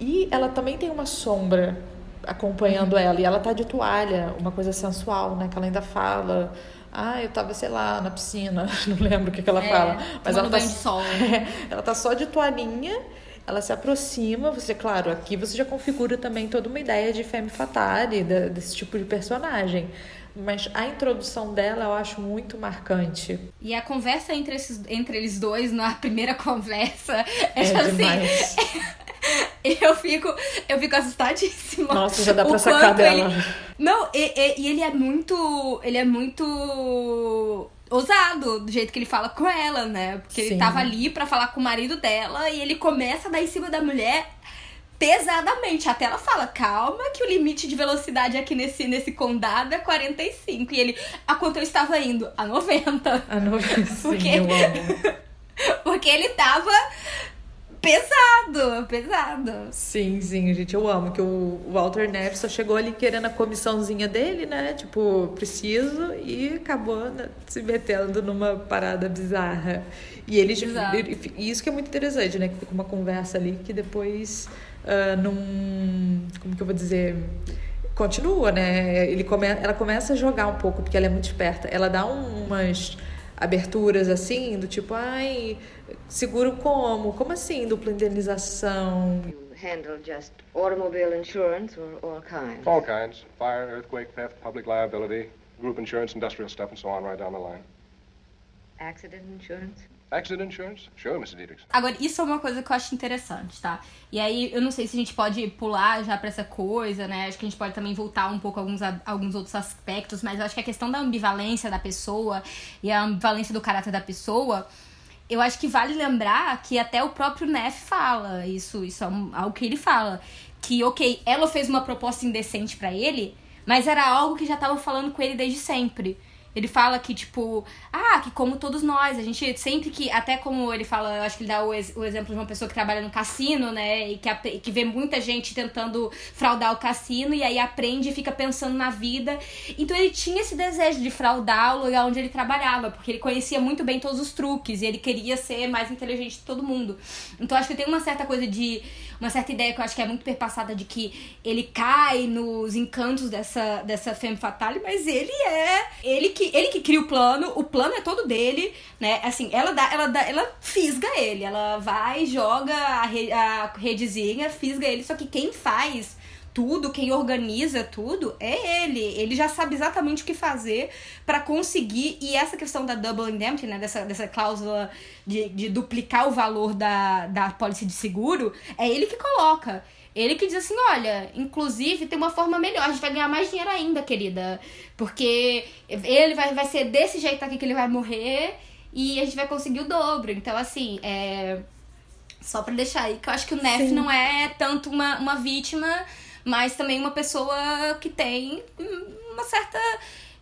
e ela também tem uma sombra acompanhando uhum. ela e ela tá de toalha, uma coisa sensual, né, que ela ainda fala ah, eu tava, sei lá, na piscina, não lembro o que, que ela é, fala. Mas ela tá, sol. ela tá só de toalhinha ela se aproxima, você, claro, aqui você já configura também toda uma ideia de femme fatale, desse tipo de personagem. Mas a introdução dela eu acho muito marcante. E a conversa entre, esses, entre eles dois, na primeira conversa, é, é assim. Demais. eu fico, eu fico assustadíssima. Nossa, já dá pra sacar dela. Ele... Não, e, e, e ele é muito. Ele é muito ousado do jeito que ele fala com ela, né? Porque Sim. ele tava ali para falar com o marido dela e ele começa a dar em cima da mulher pesadamente. Até ela fala, calma, que o limite de velocidade aqui nesse, nesse condado é 45. E ele, a quanto eu estava indo? A 90. A 90, sim, porque... amo. Porque ele tava pesado, pesado. Sim, sim, gente, eu amo que o Walter Neff só chegou ali querendo a comissãozinha dele, né? Tipo, preciso e acabou né, se metendo numa parada bizarra. E eles, e isso que é muito interessante, né? Que fica uma conversa ali que depois uh, num, como que eu vou dizer, continua, né? Ele come, ela começa a jogar um pouco porque ela é muito esperta. Ela dá umas aberturas assim, do tipo, ai, seguro como? Como assim dupla indenização? handle just automobile insurance or all kinds? All kinds. Fire, earthquake, theft, public liability, group insurance, industrial stuff, and so on right down the line. Accident insurance? Accident insurance? Sure, Mr. Dietrich. Agora, isso é uma coisa que eu acho interessante, tá? E aí, eu não sei se a gente pode pular já pra essa coisa, né? Acho que a gente pode também voltar um pouco a alguns, a, alguns outros aspectos, mas eu acho que a questão da ambivalência da pessoa e a ambivalência do caráter da pessoa, eu acho que vale lembrar que até o próprio Neff fala isso, isso é algo que ele fala. Que, ok, ela fez uma proposta indecente para ele, mas era algo que já tava falando com ele desde sempre. Ele fala que, tipo, ah, que como todos nós, a gente sempre que, até como ele fala, eu acho que ele dá o, ex, o exemplo de uma pessoa que trabalha no cassino, né, e que, que vê muita gente tentando fraudar o cassino, e aí aprende e fica pensando na vida. Então ele tinha esse desejo de fraudar o lugar onde ele trabalhava, porque ele conhecia muito bem todos os truques, e ele queria ser mais inteligente que todo mundo. Então acho que tem uma certa coisa de uma certa ideia que eu acho que é muito perpassada de que ele cai nos encantos dessa, dessa femme fatale, mas ele é. Ele que, ele que cria o plano, o plano é todo dele, né? Assim, ela dá, ela dá, ela fisga ele, ela vai, joga a, re, a redezinha, fisga ele, só que quem faz tudo, quem organiza tudo é ele. Ele já sabe exatamente o que fazer para conseguir. E essa questão da double indemnity, né? Dessa, dessa cláusula de, de duplicar o valor da, da pólice de seguro, é ele que coloca. Ele que diz assim: olha, inclusive tem uma forma melhor, a gente vai ganhar mais dinheiro ainda, querida. Porque ele vai, vai ser desse jeito aqui que ele vai morrer e a gente vai conseguir o dobro. Então, assim, é. Só pra deixar aí que eu acho que o Neff não é tanto uma, uma vítima mas também uma pessoa que tem uma certa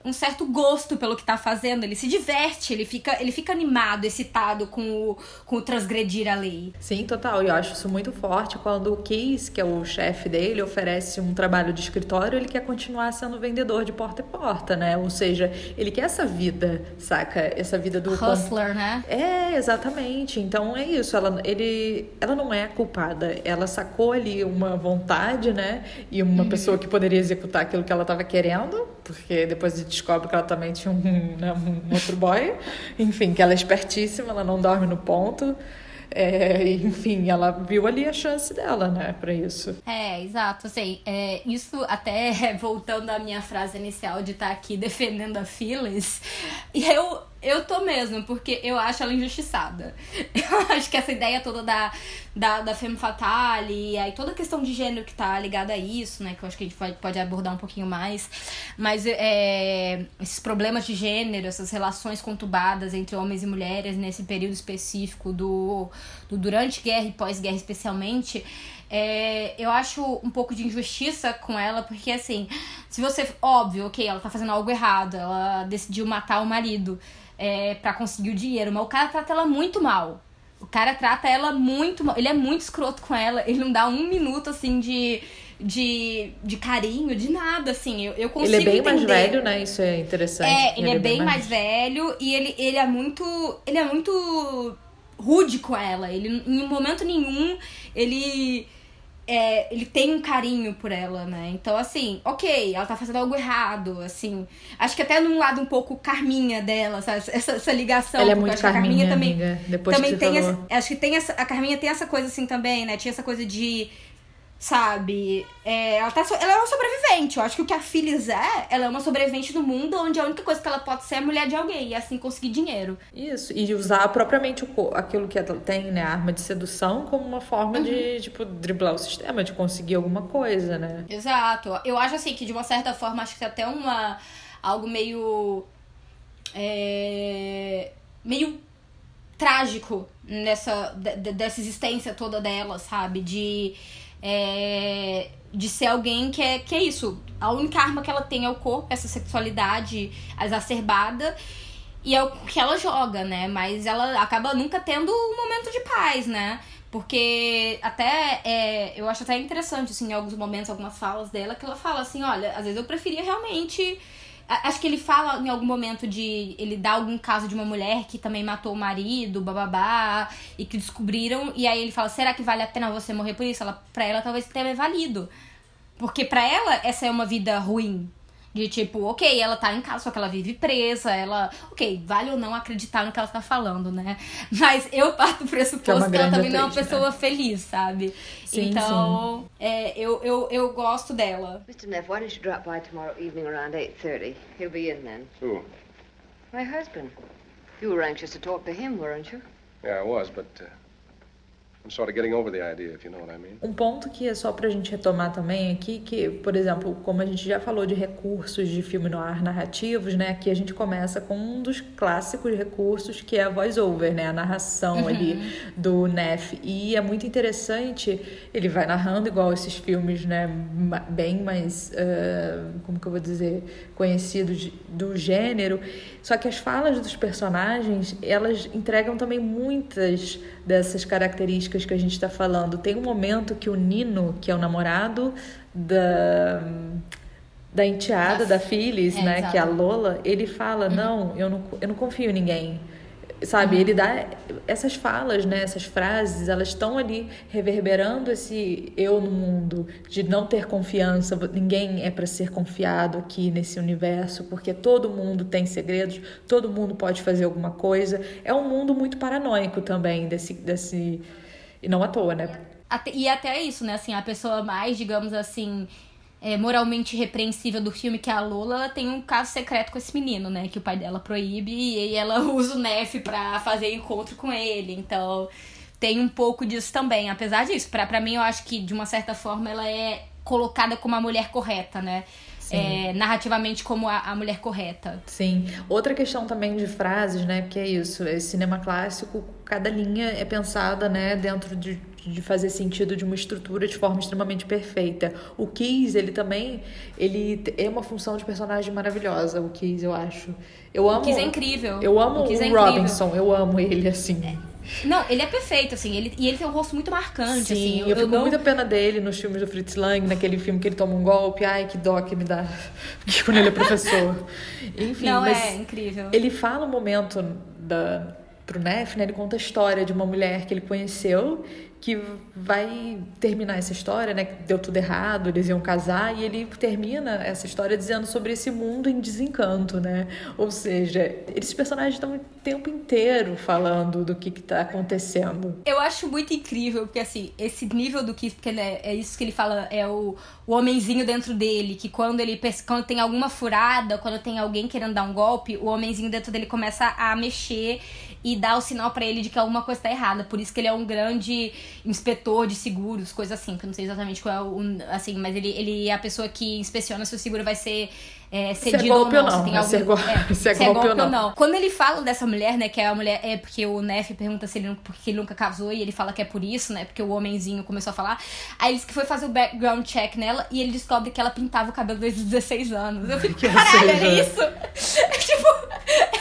um certo gosto pelo que tá fazendo, ele se diverte, ele fica, ele fica animado, excitado com o, com o transgredir a lei. Sim, total. E eu acho isso muito forte quando o Keys, que é o chefe dele, oferece um trabalho de escritório, ele quer continuar sendo vendedor de porta em porta, né? Ou seja, ele quer essa vida, saca? Essa vida do hustler, né? É, exatamente. Então é isso, ela ele ela não é culpada. Ela sacou ali uma vontade, né? E uma uhum. pessoa que poderia executar aquilo que ela estava querendo, porque depois de descobre que ela também tinha um, né, um outro boy. Enfim, que ela é espertíssima, ela não dorme no ponto. É, enfim, ela viu ali a chance dela, né, para isso. É, exato. Assim, é, isso até voltando à minha frase inicial de estar tá aqui defendendo a Phyllis, eu eu tô mesmo, porque eu acho ela injustiçada. Eu acho que essa ideia toda da, da, da femme fatale, e aí toda a questão de gênero que tá ligada a isso, né? Que eu acho que a gente pode, pode abordar um pouquinho mais. Mas é, esses problemas de gênero, essas relações conturbadas entre homens e mulheres nesse período específico do, do durante guerra e pós-guerra especialmente, é, eu acho um pouco de injustiça com ela, porque assim, se você. Óbvio, ok, ela tá fazendo algo errado, ela decidiu matar o marido é, para conseguir o dinheiro, mas o cara trata ela muito mal. O cara trata ela muito mal. Ele é muito escroto com ela. Ele não dá um minuto, assim, de, de, de carinho, de nada, assim. Eu, eu consigo Ele é bem entender. mais velho, né? Isso é interessante. É, ele, ele é, é, bem, mais... mais velho e ele, ele é muito. Ele é muito rude com ela. Ele, em momento nenhum, ele é, ele tem um carinho por ela, né? Então, assim, ok, ela tá fazendo algo errado, assim. Acho que até num lado um pouco Carminha dela, sabe? Essa, essa ligação. Ela é muito acho Carminha, Carminha também, Depois também tem essa, Acho que tem essa. A Carminha tem essa coisa assim também, né? Tinha essa coisa de sabe? É, ela, tá, ela é uma sobrevivente. Eu acho que o que a Phyllis é, ela é uma sobrevivente do mundo onde a única coisa que ela pode ser é mulher de alguém e assim conseguir dinheiro. Isso, e usar propriamente o, aquilo que ela tem, né? A arma de sedução como uma forma uhum. de, tipo, driblar o sistema, de conseguir alguma coisa, né? Exato. Eu acho assim que de uma certa forma, acho que até uma. algo meio. É, meio trágico nessa dessa existência toda dela, sabe? De é, de ser alguém que é, que é isso. A única arma que ela tem é o corpo, essa sexualidade exacerbada. E é o que ela joga, né? Mas ela acaba nunca tendo um momento de paz, né? Porque até é, eu acho até interessante, assim, em alguns momentos, algumas falas dela, que ela fala assim, olha, às vezes eu preferia realmente Acho que ele fala em algum momento de. Ele dá algum caso de uma mulher que também matou o marido, bababá, e que descobriram. E aí ele fala: será que vale a pena você morrer por isso? Ela, pra ela talvez tenha valido. Porque pra ela essa é uma vida ruim. De tipo, ok, ela tá em casa, só que ela vive presa, ela. Ok, vale ou não acreditar no que ela tá falando, né? Mas eu parto do pressuposto que, é que ela também não é uma pessoa né? feliz, sabe? Sim, então, sim. É, eu, eu, eu gosto dela. Mr. Neff, why don't you drop by tomorrow evening around 8.30? He'll be in then. Who? My husband. You were anxious to talk to him, weren't you? Yeah, I was, but. Uh... Um ponto que é só pra gente retomar também aqui, que, por exemplo, como a gente já falou de recursos de filme no ar narrativos, né? Aqui a gente começa com um dos clássicos recursos, que é a voice-over, né? A narração uhum. ali do Neff. E é muito interessante, ele vai narrando igual esses filmes, né? Bem mais, uh, como que eu vou dizer, conhecidos do gênero. Só que as falas dos personagens, elas entregam também muitas dessas características que a gente está falando. Tem um momento que o Nino, que é o namorado da da enteada da, da Phyllis, é, né, exatamente. que é a Lola, ele fala: uhum. "Não, eu não eu não confio em ninguém. Sabe? Ele dá essas falas, né? Essas frases, elas estão ali reverberando esse eu no mundo de não ter confiança. Ninguém é para ser confiado aqui nesse universo, porque todo mundo tem segredos, todo mundo pode fazer alguma coisa. É um mundo muito paranoico também desse desse e não à toa, né? E até isso, né? Assim, a pessoa mais, digamos assim, é, moralmente repreensível do filme, que é a Lola, tem um caso secreto com esse menino, né? Que o pai dela proíbe e ela usa o Nef pra fazer encontro com ele. Então, tem um pouco disso também. Apesar disso, pra, pra mim, eu acho que, de uma certa forma, ela é colocada como a mulher correta, né? É, narrativamente como a, a, mulher correta. Sim. Outra questão também de frases, né? Porque é isso, é cinema clássico, cada linha é pensada, né, dentro de de fazer sentido de uma estrutura de forma extremamente perfeita. O Keys, ele também, ele é uma função de personagem maravilhosa, o Keys, eu acho. Eu amo. O Keys é incrível. Eu amo o, o é Robinson, eu amo ele assim. É. Não, ele é perfeito, assim, ele, e ele tem um rosto muito marcante, Sim, assim. Eu, eu fico não... muita pena dele nos filmes do Fritz Lang, naquele filme que ele toma um golpe, ai, que dó que me dá, quando ele é professor. Enfim, não, é incrível. Ele fala um momento da, pro Neff, né, ele conta a história de uma mulher que ele conheceu que vai terminar essa história, né? Deu tudo errado, eles iam casar, e ele termina essa história dizendo sobre esse mundo em desencanto, né? Ou seja, esses personagens estão o tempo inteiro falando do que está acontecendo. Eu acho muito incrível, porque assim, esse nível do que. Porque né, é isso que ele fala, é o, o homenzinho dentro dele, que quando ele quando tem alguma furada, quando tem alguém querendo dar um golpe, o homenzinho dentro dele começa a mexer e dá o sinal para ele de que alguma coisa tá errada. Por isso que ele é um grande inspetor de seguros, coisa assim, que eu não sei exatamente qual é o. Assim, mas ele, ele é a pessoa que inspeciona se o seguro vai ser é, cedido é golpe ou não. não. Se, tem algum, se, é, go... é, se, é, golpe, ou, não. ou não. Quando ele fala dessa mulher, né, que é a mulher, é porque o Neff pergunta se ele, porque ele nunca casou e ele fala que é por isso, né, porque o homenzinho começou a falar. Aí ele disse que foi fazer o background check nela e ele descobre que ela pintava o cabelo desde os 16 anos. Eu fico, caralho, era isso? tipo,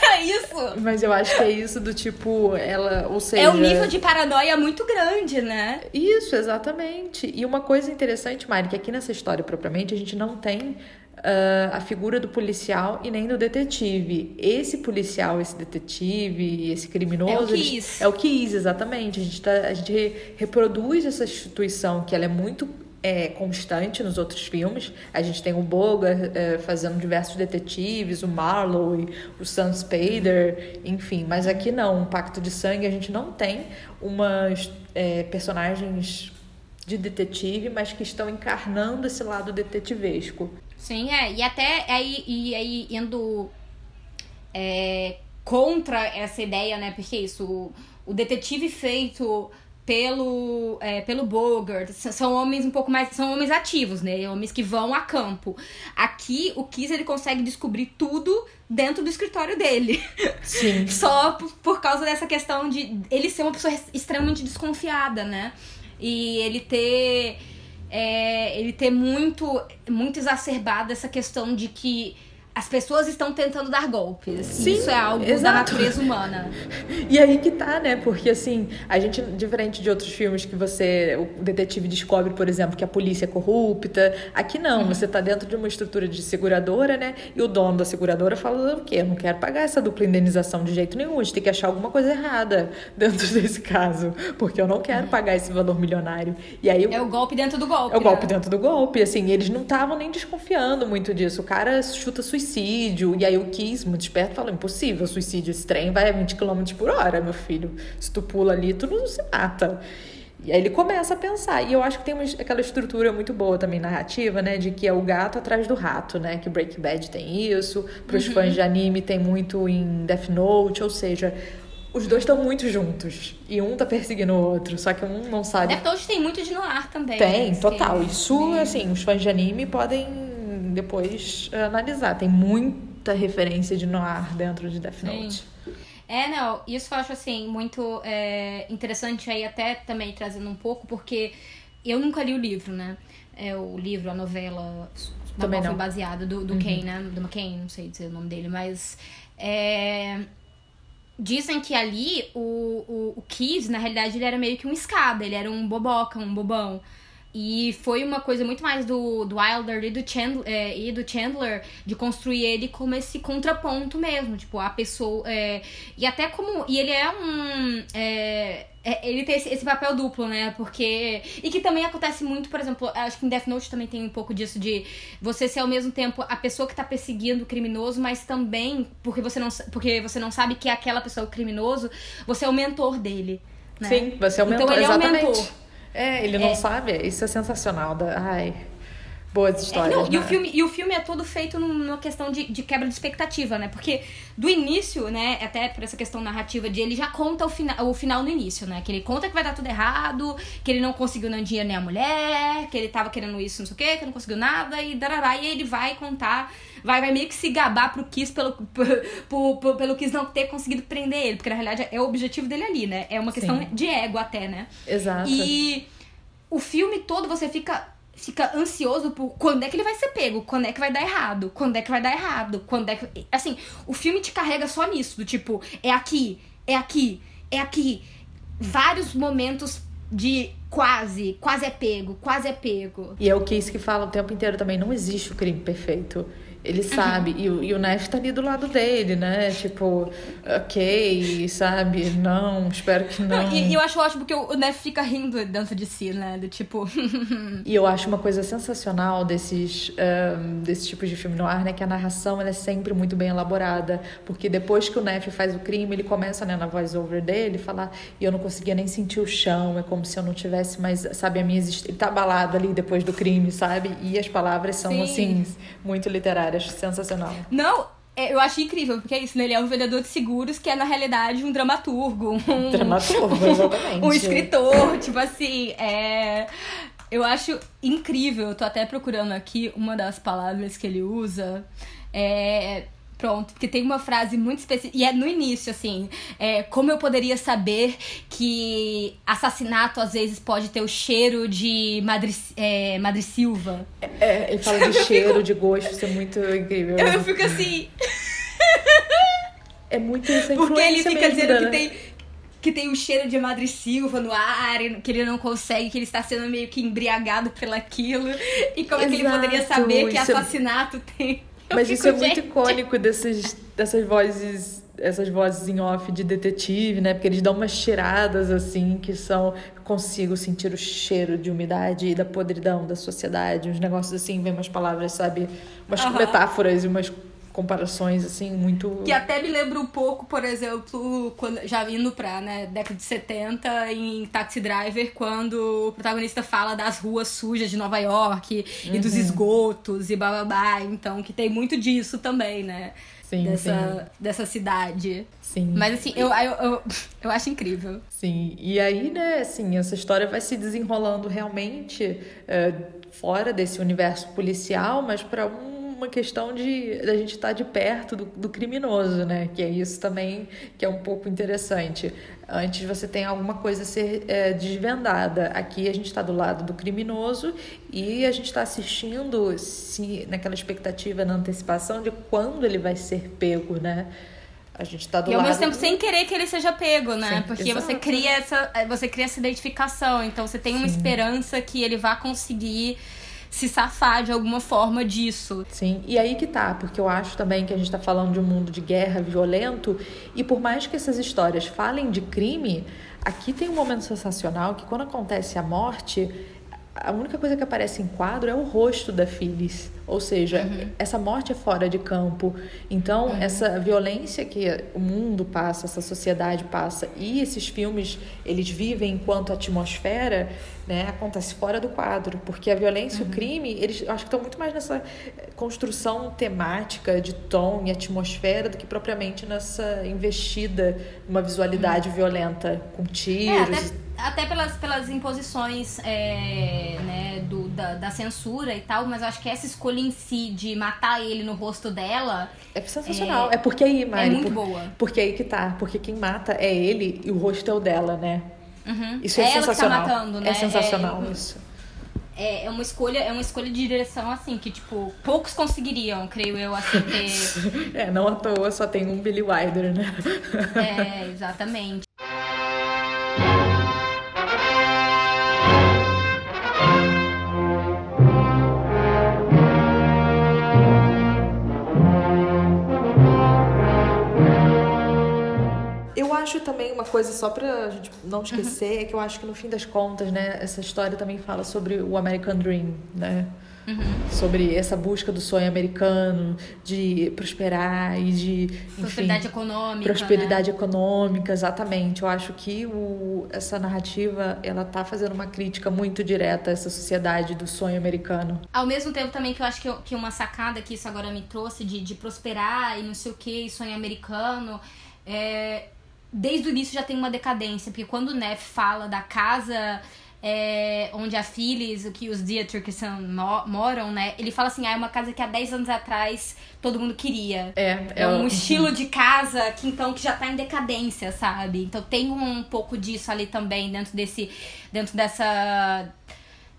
era isso. Mas eu acho que é isso do tipo, ela, ou seja... É um nível de paranoia muito grande, né? Isso, exatamente. E uma coisa interessante, Mari, que aqui nessa história propriamente a gente não tem uh, a figura do policial e nem do detetive. Esse policial, esse detetive, esse criminoso. É o Kiss. É o Kiss, exatamente. A gente, tá, a gente reproduz essa instituição que ela é muito é, constante nos outros filmes. A gente tem o Boga é, fazendo diversos detetives, o Marlowe, o Sam Spader, enfim. Mas aqui não, um Pacto de Sangue a gente não tem umas é, personagens de detetive, mas que estão encarnando esse lado detetivesco. Sim, é. E até aí, e aí indo é, contra essa ideia, né? Porque isso, o, o detetive feito pelo é, pelo Bogart são homens um pouco mais são homens ativos né? Homens que vão a campo. Aqui o Kiss ele consegue descobrir tudo dentro do escritório dele. Sim. Só por, por causa dessa questão de ele ser uma pessoa extremamente desconfiada né? E ele ter é, ele ter muito, muito exacerbado essa questão de que as pessoas estão tentando dar golpes. Sim, Isso é algo exato. da natureza humana. E aí que tá, né? Porque assim, a gente, diferente de outros filmes que você, o detetive descobre, por exemplo, que a polícia é corrupta, aqui não, uhum. você tá dentro de uma estrutura de seguradora, né? E o dono da seguradora fala o quê? Eu não quero pagar essa dupla indenização de jeito nenhum, a gente tem que achar alguma coisa errada dentro desse caso, porque eu não quero uhum. pagar esse valor milionário. E aí É o golpe dentro do golpe. É o golpe né? dentro do golpe, assim, eles não estavam nem desconfiando muito disso. O cara chuta suicídio suicídio. E aí o Kiss, muito esperto, falou: impossível, suicídio. Esse trem vai a 20 km por hora, meu filho. Se tu pula ali, tu não se mata. E aí ele começa a pensar. E eu acho que tem uma, aquela estrutura muito boa também narrativa, né? De que é o gato atrás do rato, né? Que Breaking Bad tem isso. Para os uhum. fãs de anime tem muito em Death Note. Ou seja, os dois estão muito juntos. E um tá perseguindo o outro. Só que um não sabe. Death Note tem muito de noir também. Tem, né? total. Isso, assim, os fãs de anime podem depois uh, analisar. Tem muita referência de noir dentro de Death Note. Sim. É, não, isso eu acho assim muito é, interessante aí até também trazendo um pouco, porque eu nunca li o livro, né? É o livro, a novela na também qual foi baseada do, do uhum. Kane, né? Do McCain, não sei dizer o nome dele, mas é, dizem que ali o, o, o Keys, na realidade, ele era meio que um escada, ele era um boboca, um bobão E foi uma coisa muito mais do, do Wilder e do, Chandler, é, e do Chandler de construir ele como esse contraponto mesmo. Tipo, a pessoa. É, e até como. E ele é um. É, é, ele tem esse, esse, papel duplo, né? Porque. E que também acontece muito, por exemplo, acho que em Death Note também tem um pouco disso de você ser ao mesmo tempo a pessoa que tá perseguindo o criminoso, mas também, porque você não, porque você não sabe que é aquela pessoa criminoso, você é o mentor dele. Né? Sim, você é o então, mentor. Então ele é o mentor. É, ele não É. sabe. Isso é sensacional. Da... Ai. Boas É, histórias. não, e, o né? filme, e o filme é todo feito num- numa questão de, de quebra de expectativa, né? Porque do início, né, até por essa questão narrativa de ele já conta o, fina, o final no início, né? Que ele conta que vai dar tudo errado, que ele não conseguiu nem dinheiro nem a mulher, que ele tava querendo isso, não sei o quê, que não conseguiu nada, e darará, e ele vai contar, vai, vai meio que se gabar pro Kiss pelo, por, por- pelo Kiss não ter conseguido prender ele, porque na realidade é o objetivo dele ali, né? É uma questão Sim. de ego até, né? Exato. E o filme todo você fica fica ansioso por quando é que ele vai ser pego, quando é que vai dar errado, quando é que vai dar errado, quando é que assim, o filme te carrega só nisso, do tipo, é aqui, é aqui, é aqui. Vários momentos de quase, quase é pego, quase é pego. E é o Case que fala o tempo inteiro também, não existe o crime perfeito. Ele sabe, e, o- e o Neff tá ali do lado dele, né? Tipo, ok, sabe? Não, espero que não. E, e eu acho ótimo porque o Neff fica rindo dentro de si, né? Do tipo, E eu acho uma coisa sensacional desses, ahn, desses tipos de filme no ar, né? Que a narração ela é sempre muito bem elaborada. Porque depois que o Neff faz o crime, ele começa, né, na voice-over dele, falar e eu não conseguia nem sentir o chão, é como se eu não tivesse mais, sabe, a minha existência. Ele tá abalado ali depois do crime, sabe? E as palavras são, Sim. assim, muito literárias, sensacional. Não, é, eu acho incrível, porque é isso, né? Ele é um vendedor de seguros que é, na realidade, um dramaturgo. Um, Dramaturgo, exatamente. um escritor, tipo assim, é... Eu acho incrível, eu tô até procurando aqui uma das palavras que ele usa. É... Pronto, porque tem uma frase muito específica. E é no início, assim. É, como eu poderia saber que assassinato às vezes pode ter o cheiro de Madre, é, Madre Silva? É, ele fala de cheiro, de gosto, isso é muito incrível. Eu, eu fico assim. É muito essa Porque ele fica mesmo, dizendo que né? tem, que tem o cheiro de Madre Silva no ar, que ele não consegue, que ele está sendo meio que embriagado pelaquilo. E como é que ele Exato, poderia saber que isso é- assassinato tem. Mas isso é muito icônico desses, dessas vozes, essas vozes em off de detetive, né? Porque eles dão umas tiradas assim que são consigo sentir o cheiro de umidade e da podridão da sociedade, uns negócios assim, vem umas palavras, sabe, umas metáforas e umas comparações assim muito Que até me lembra um pouco, por exemplo, quando, já indo pra né, década de 70 em Taxi Driver, quando o protagonista fala das ruas sujas de Nova York e dos Uhum. esgotos e bababá. Então, que tem muito disso também, né? Sim, dessa, dessa cidade. sim. Mas assim, eu, eu, eu, eu acho incrível. Sim, e aí, né, assim, essa história vai se desenrolando realmente eh, fora desse universo policial, mas para uma questão de da gente estar de perto do, do criminoso, né? Que é isso também que é um pouco interessante. Antes você tem alguma coisa a ser eh, desvendada. Aqui a gente está do lado do criminoso e a gente está assistindo se, naquela expectativa, na antecipação de quando ele vai ser pego, né? A gente está do E ao lado mesmo tempo do- sem querer que ele seja pego, né? Sim, Porque você cria essa. Você cria essa identificação. Então você tem uma esperança que ele vá conseguir se safar de alguma forma disso. Sim, e aí que tá, porque eu acho também que a gente tá falando de um mundo de guerra violento, e por mais que essas histórias falem de crime, aqui tem um momento sensacional que quando acontece a morte, a única coisa que aparece em quadro é o rosto da Phyllis. Ou seja, essa morte é fora de campo. Então, essa violência que o mundo passa, essa sociedade passa, e esses filmes, eles vivem enquanto atmosfera, né, acontece fora do quadro. Porque a violência e o crime, eles acho que estão muito mais nessa construção temática de tom e atmosfera do que propriamente nessa investida numa visualidade violenta, com É, tiros. até, até pelas, pelas imposições é, né, do, da, da censura e tal, mas acho que essa escolha em si de matar ele no rosto dela É sensacional. É, porque aí, Mari, muito por- boa. Porque aí que tá. Porque quem mata é ele e o rosto é o dela, né? Uhum. Isso é, ela que tá sensacional. matando, né? É sensacional É, isso. É, é uma escolha, é uma escolha de direção assim que tipo poucos conseguiriam, creio eu, assim ter. É, não à toa só tem um Billy Wilder, né? é, exatamente. acho também uma coisa, só pra gente não esquecer, Uhum. é que eu acho que no fim das contas, né, essa história também fala sobre o American Dream, né? Uhum. Sobre essa busca do sonho americano, de prosperar e de. Enfim, Prosperidade econômica. prosperidade né? econômica, exatamente. Eu acho que o, essa narrativa ela tá fazendo uma crítica muito direta a essa sociedade do sonho americano. Ao mesmo tempo também que eu acho que, eu- que uma sacada que isso agora me trouxe de, de prosperar e não sei o que, sonho americano, é, desde o início já tem uma decadência, porque quando o Neff fala da casa é, onde a Phyllis, o que os Dietrichson mo moram, né, ele fala assim, ah, é uma casa que há 10 anos atrás todo mundo queria. É, É um o- estilo de casa que então que já tá em decadência, sabe? Então tem um pouco disso ali também dentro desse dentro dessa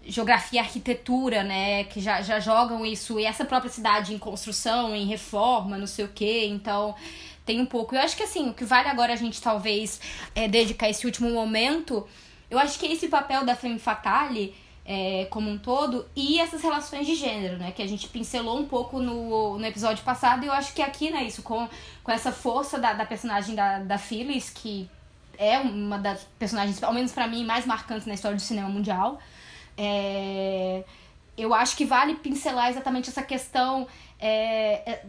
geografia e arquitetura, né, que já, já jogam isso e essa própria cidade em construção, em reforma, não sei o quê. Então, tem um pouco. Eu acho que assim, o que vale agora a gente talvez é dedicar esse último momento, eu acho que esse papel da Femme Fatale é, como um todo e essas relações de gênero, né? Que a gente pincelou um pouco no, no episódio passado e eu acho que aqui, né, isso com, com essa força da, da personagem da, da Phyllis, que é uma das personagens, ao menos pra mim, mais marcantes na história do cinema mundial. É, eu acho que vale pincelar exatamente essa questão é, é,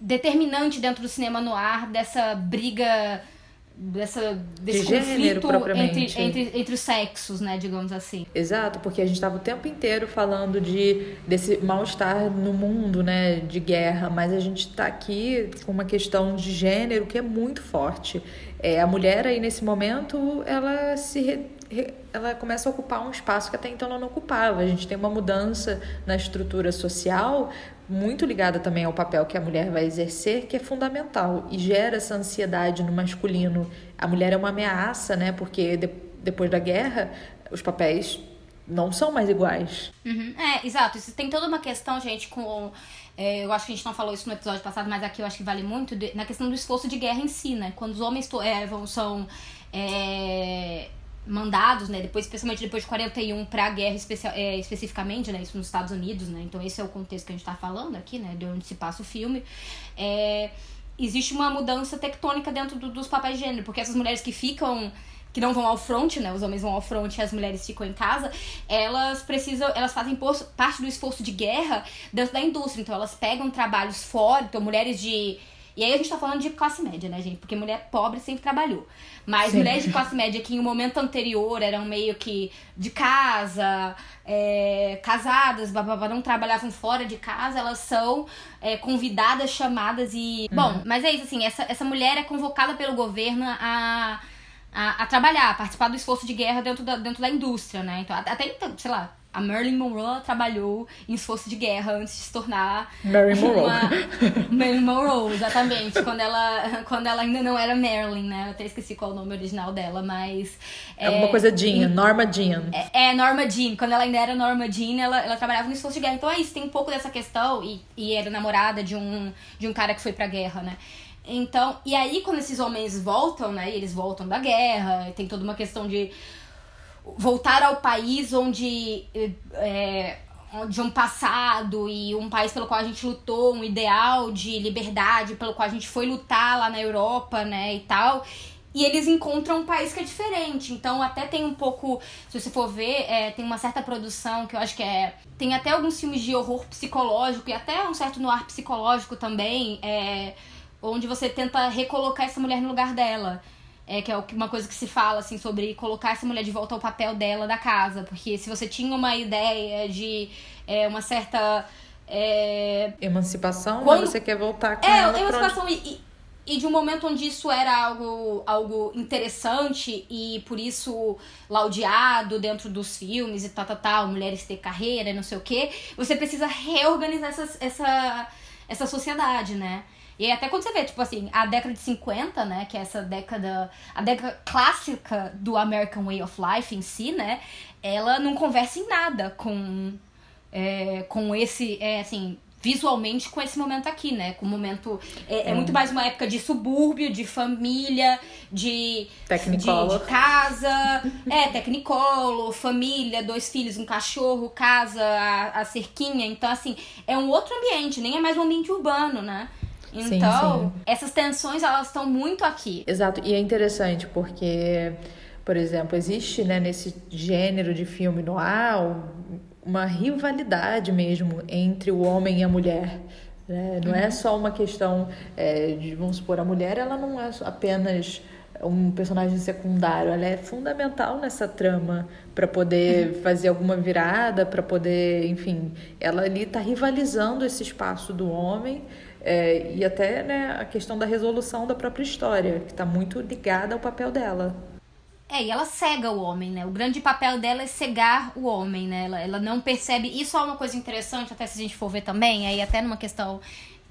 determinante dentro do cinema no ar, dessa briga, dessa, desse De conflito entre, entre, entre os sexos, né, digamos assim. Exato, porque a gente estava o tempo inteiro falando de desse mal-estar no mundo, né, de guerra, mas a gente está aqui com uma questão de gênero que é muito forte. É, a mulher aí nesse momento, ela se re- ela começa a ocupar um espaço que até então ela não ocupava. A gente tem uma mudança na estrutura social muito ligada também ao papel que a mulher vai exercer, que é fundamental e gera essa ansiedade no masculino. A mulher é uma ameaça, né? Porque de- depois da guerra, os papéis não são mais iguais. Uhum, É, exato. Isso tem toda uma questão, gente, com. é, eu acho que a gente não falou isso no episódio passado, mas aqui eu acho que vale muito, de- na questão do esforço de guerra em si, né? Quando os homens to- é, vão, são é, mandados, né? Depois, especialmente depois de 41, pra guerra especial, é, especificamente, né? Isso nos Estados Unidos, né? Então esse é o contexto que a gente tá falando aqui, né? De onde se passa o filme. É, existe uma mudança tectônica dentro do- dos papéis de gênero, porque essas mulheres que ficam que não vão ao front, né? Os homens vão ao front e as mulheres ficam em casa. Elas precisam, elas fazem parte do esforço de guerra dentro da indústria. Então elas pegam trabalhos fora, então mulheres de e aí a gente tá falando de classe média, né, gente? Porque mulher pobre sempre trabalhou. Mas Sim. mulheres de classe média que em um momento anterior eram meio que de casa, é, casadas, bababá, não trabalhavam fora de casa, elas são é, convidadas, chamadas e. Bom, mas é isso, assim, essa, essa mulher é convocada pelo governo a, a, a trabalhar, a participar do esforço de guerra dentro da, dentro da indústria, né? Então, até então, sei lá. A Marilyn Monroe trabalhou em esforço de guerra antes de se tornar Marilyn Monroe. uma- Marilyn Monroe, exatamente. quando, ela, quando ela ainda não era Marilyn, né? Eu até esqueci qual é o nome original dela, mas. É alguma coisa Jean, Norma Jean. É, é Norma Jean. Quando ela ainda era Norma Jean, ela, ela trabalhava no esforço de guerra. Então é isso, tem um pouco dessa questão. E, e era namorada de um, de um cara que foi pra guerra, né? Então, e aí quando esses homens voltam, né? E eles voltam da guerra, tem toda uma questão de voltar ao país onde é, de um passado e um país pelo qual a gente lutou, um ideal de liberdade pelo qual a gente foi lutar lá na Europa, né, e tal. E eles encontram um país que é diferente. Então, até tem um pouco, se você for ver, é, tem uma certa produção que eu acho que é. Tem até alguns filmes de horror psicológico e até um certo noir psicológico também, é, onde você tenta recolocar essa mulher no lugar dela. É, que é uma coisa que se fala, assim, sobre colocar essa mulher de volta ao papel dela da casa. Porque se você tinha uma ideia de é, uma certa. É, Emancipação, Quando- você quer voltar com é, ela onde- emancipação e, e, de um momento onde isso era algo, algo interessante e por isso laudeado dentro dos filmes e tal, tal, tal, mulheres ter carreira e não sei o quê, você precisa reorganizar essa, essa, essa sociedade, né? E até quando você vê, tipo assim, a década de 50, né, que é essa década, a década clássica do American Way of Life em si, né, ela não conversa em nada com é, com esse, é, assim, visualmente com esse momento aqui, né? Com o momento. É, é muito mais uma época de subúrbio, de família, de. Technicolor. De, de casa. É, Technicolor, família, dois filhos, um cachorro, casa, a, a cerquinha. Então, assim, é um outro ambiente, nem é mais um ambiente urbano, né? Então, sim. essas tensões elas estão muito aqui. Exato, e é interessante porque, por exemplo, existe né, nesse gênero de filme no ar uma rivalidade mesmo entre o homem e a mulher. Né? Não é só uma questão é, de, vamos supor, a mulher ela não é apenas um personagem secundário, ela é fundamental nessa trama para poder fazer alguma virada, para poder, enfim, ela ali está rivalizando esse espaço do homem é, e até né, a questão da resolução da própria história, que está muito ligada ao papel dela. É, e ela cega o homem, né? O grande papel dela é cegar o homem, né? Ela, ela não percebe. Isso é uma coisa interessante, até se a gente for ver também, aí até numa questão.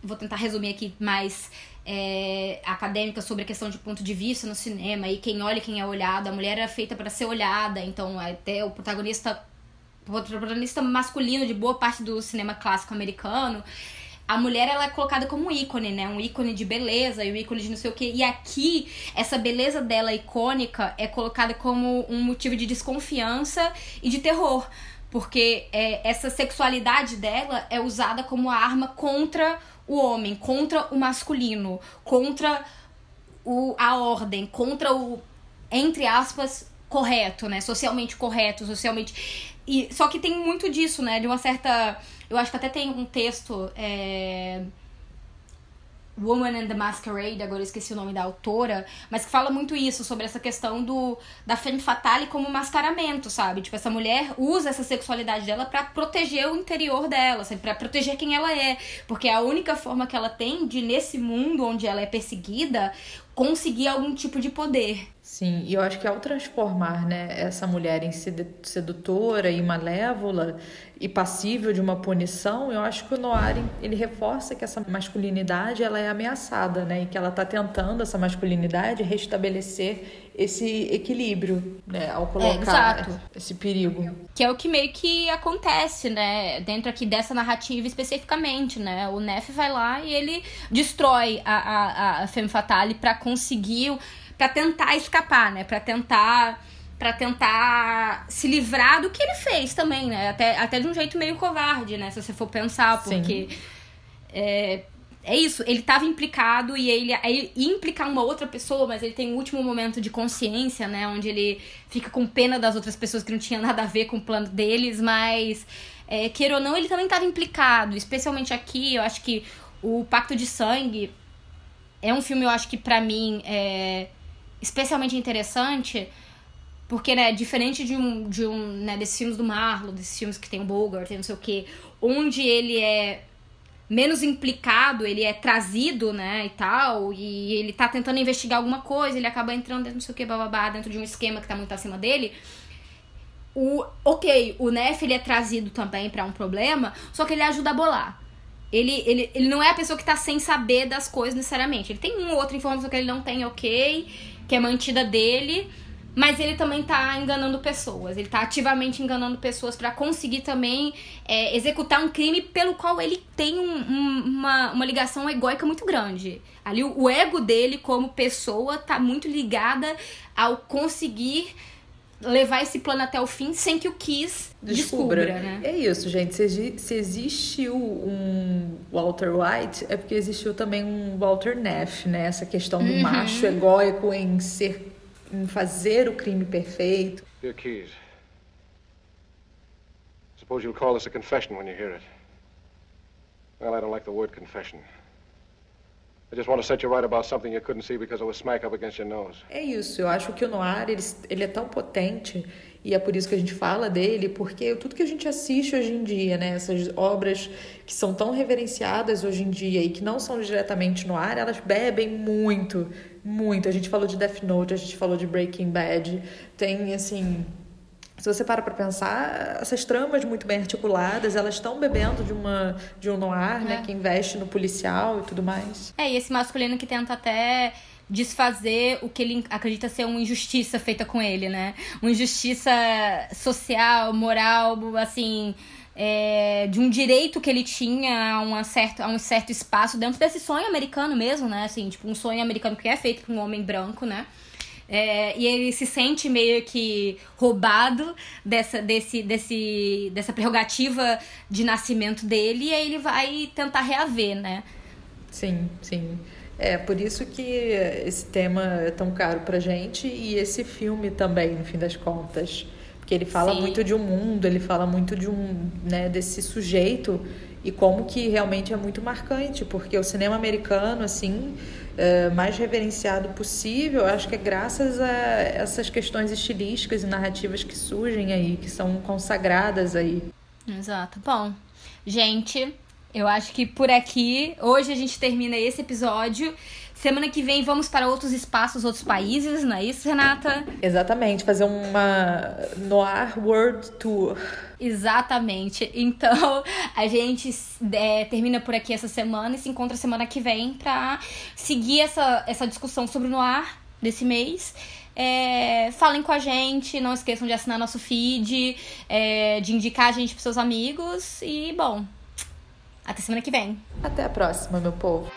Vou tentar resumir aqui mais é, acadêmica sobre a questão de ponto de vista no cinema e quem olha e quem é olhado. A mulher era feita para ser olhada, então até o protagonista. O protagonista masculino de boa parte do cinema clássico americano a mulher ela é colocada como um ícone, né? Um ícone de beleza e um ícone de não sei o quê. E aqui, essa beleza dela icônica é colocada como um motivo de desconfiança e de terror. Porque é, essa sexualidade dela é usada como arma contra o homem, contra o masculino, contra o, a ordem, contra o, entre aspas, correto, né? Socialmente correto, socialmente. E, só que tem muito disso, né? De uma certa eu acho que até tem um texto. É... Woman and the Masquerade, agora eu esqueci o nome da autora, mas que fala muito isso, sobre essa questão do da femme fatale como mascaramento, sabe? Tipo, essa mulher usa essa sexualidade dela para proteger o interior dela, sabe? Pra proteger quem ela é. Porque é a única forma que ela tem de, nesse mundo onde ela é perseguida, conseguir algum tipo de poder. Sim, e eu acho que ao transformar né, essa mulher em sedutora e malévola e passível de uma punição, eu acho que o Noir ele reforça que essa masculinidade ela é ameaçada, né, e que ela está tentando essa masculinidade restabelecer esse equilíbrio, né, ao colocar é, esse perigo. Que é o que meio que acontece, né, dentro aqui dessa narrativa especificamente, né, o Neff vai lá e ele destrói a, a, a Femme Fatale para conseguir para tentar escapar, né? Para tentar para tentar se livrar do que ele fez também, né? Até, até de um jeito meio covarde, né? Se você for pensar, porque é, é isso, ele estava implicado e ele, ele ia implicar uma outra pessoa, mas ele tem um último momento de consciência, né? Onde ele fica com pena das outras pessoas que não tinha nada a ver com o plano deles, mas é, queira ou não, ele também estava implicado, especialmente aqui, eu acho que o Pacto de Sangue é um filme, eu acho que para mim é especialmente interessante porque, né, diferente de um, de um né, desses filmes do Marlon, desses filmes que tem o Bogart, tem não sei o quê, onde ele é menos implicado, ele é trazido, né, e tal, e ele tá tentando investigar alguma coisa, ele acaba entrando dentro, não sei o que, bababá, dentro de um esquema que tá muito acima dele. O, ok, o Neff, ele é trazido também para um problema, só que ele ajuda a bolar. Ele, ele, ele não é a pessoa que tá sem saber das coisas necessariamente. Ele tem uma ou outra informação que ele não tem, ok, que é mantida dele, mas ele também tá enganando pessoas. Ele tá ativamente enganando pessoas para conseguir também é, executar um crime pelo qual ele tem um, um, uma, uma ligação egóica muito grande. Ali o, o ego dele como pessoa tá muito ligada ao conseguir levar esse plano até o fim sem que o Kiss descubra, descubra né? É isso, gente. Se, se existiu um Walter White, é porque existiu também um Walter Neff, né? Essa questão do uhum. macho egóico em ser em fazer o crime perfeito. Dear Keys, suppose you'll call this a confession when you hear it. Well, I don't like the word confession. I just want to set you right about something you couldn't see because it was smack up against your nose. É isso. Eu acho que o noir ele, ele é tão potente e é por isso que a gente fala dele, porque tudo que a gente assiste hoje em dia, né, essas obras que são tão reverenciadas hoje em dia e que não são diretamente no ar, elas bebem muito, muito. A gente falou de Death Note, a gente falou de Breaking Bad, tem assim se você para para pensar, essas tramas muito bem articuladas, elas estão bebendo de uma de um noir, né, é. né, que investe no policial e tudo mais. É, e esse masculino que tenta até desfazer o que ele acredita ser uma injustiça feita com ele, né? Uma injustiça social, moral, assim, é, de um direito que ele tinha a, uma certo, a um certo espaço dentro desse sonho americano mesmo, né? Assim, tipo, um sonho americano que é feito por um homem branco, né? É, e ele se sente meio que roubado dessa, desse, desse, dessa prerrogativa de nascimento dele, e aí ele vai tentar reaver, né? Sim, sim. É por isso que esse tema é tão caro pra gente e esse filme também, no fim das contas. Porque ele fala Sim. muito de um mundo, ele fala muito de um, né, desse sujeito e como que realmente é muito marcante, porque o cinema americano, assim, é, mais reverenciado possível, acho que é graças a essas questões estilísticas e narrativas que surgem aí, que são consagradas aí. Exato. Bom, gente, eu acho que por aqui, hoje a gente termina esse episódio. Semana que vem vamos para outros espaços, outros países, não é isso, Renata? Exatamente, fazer uma Noir World Tour. Exatamente. Então, a gente é, termina por aqui essa semana e se encontra semana que vem para seguir essa, essa discussão sobre o Noir desse mês. É, falem com a gente, não esqueçam de assinar nosso feed, é, de indicar a gente para seus amigos e, bom, até semana que vem. Até a próxima, meu povo.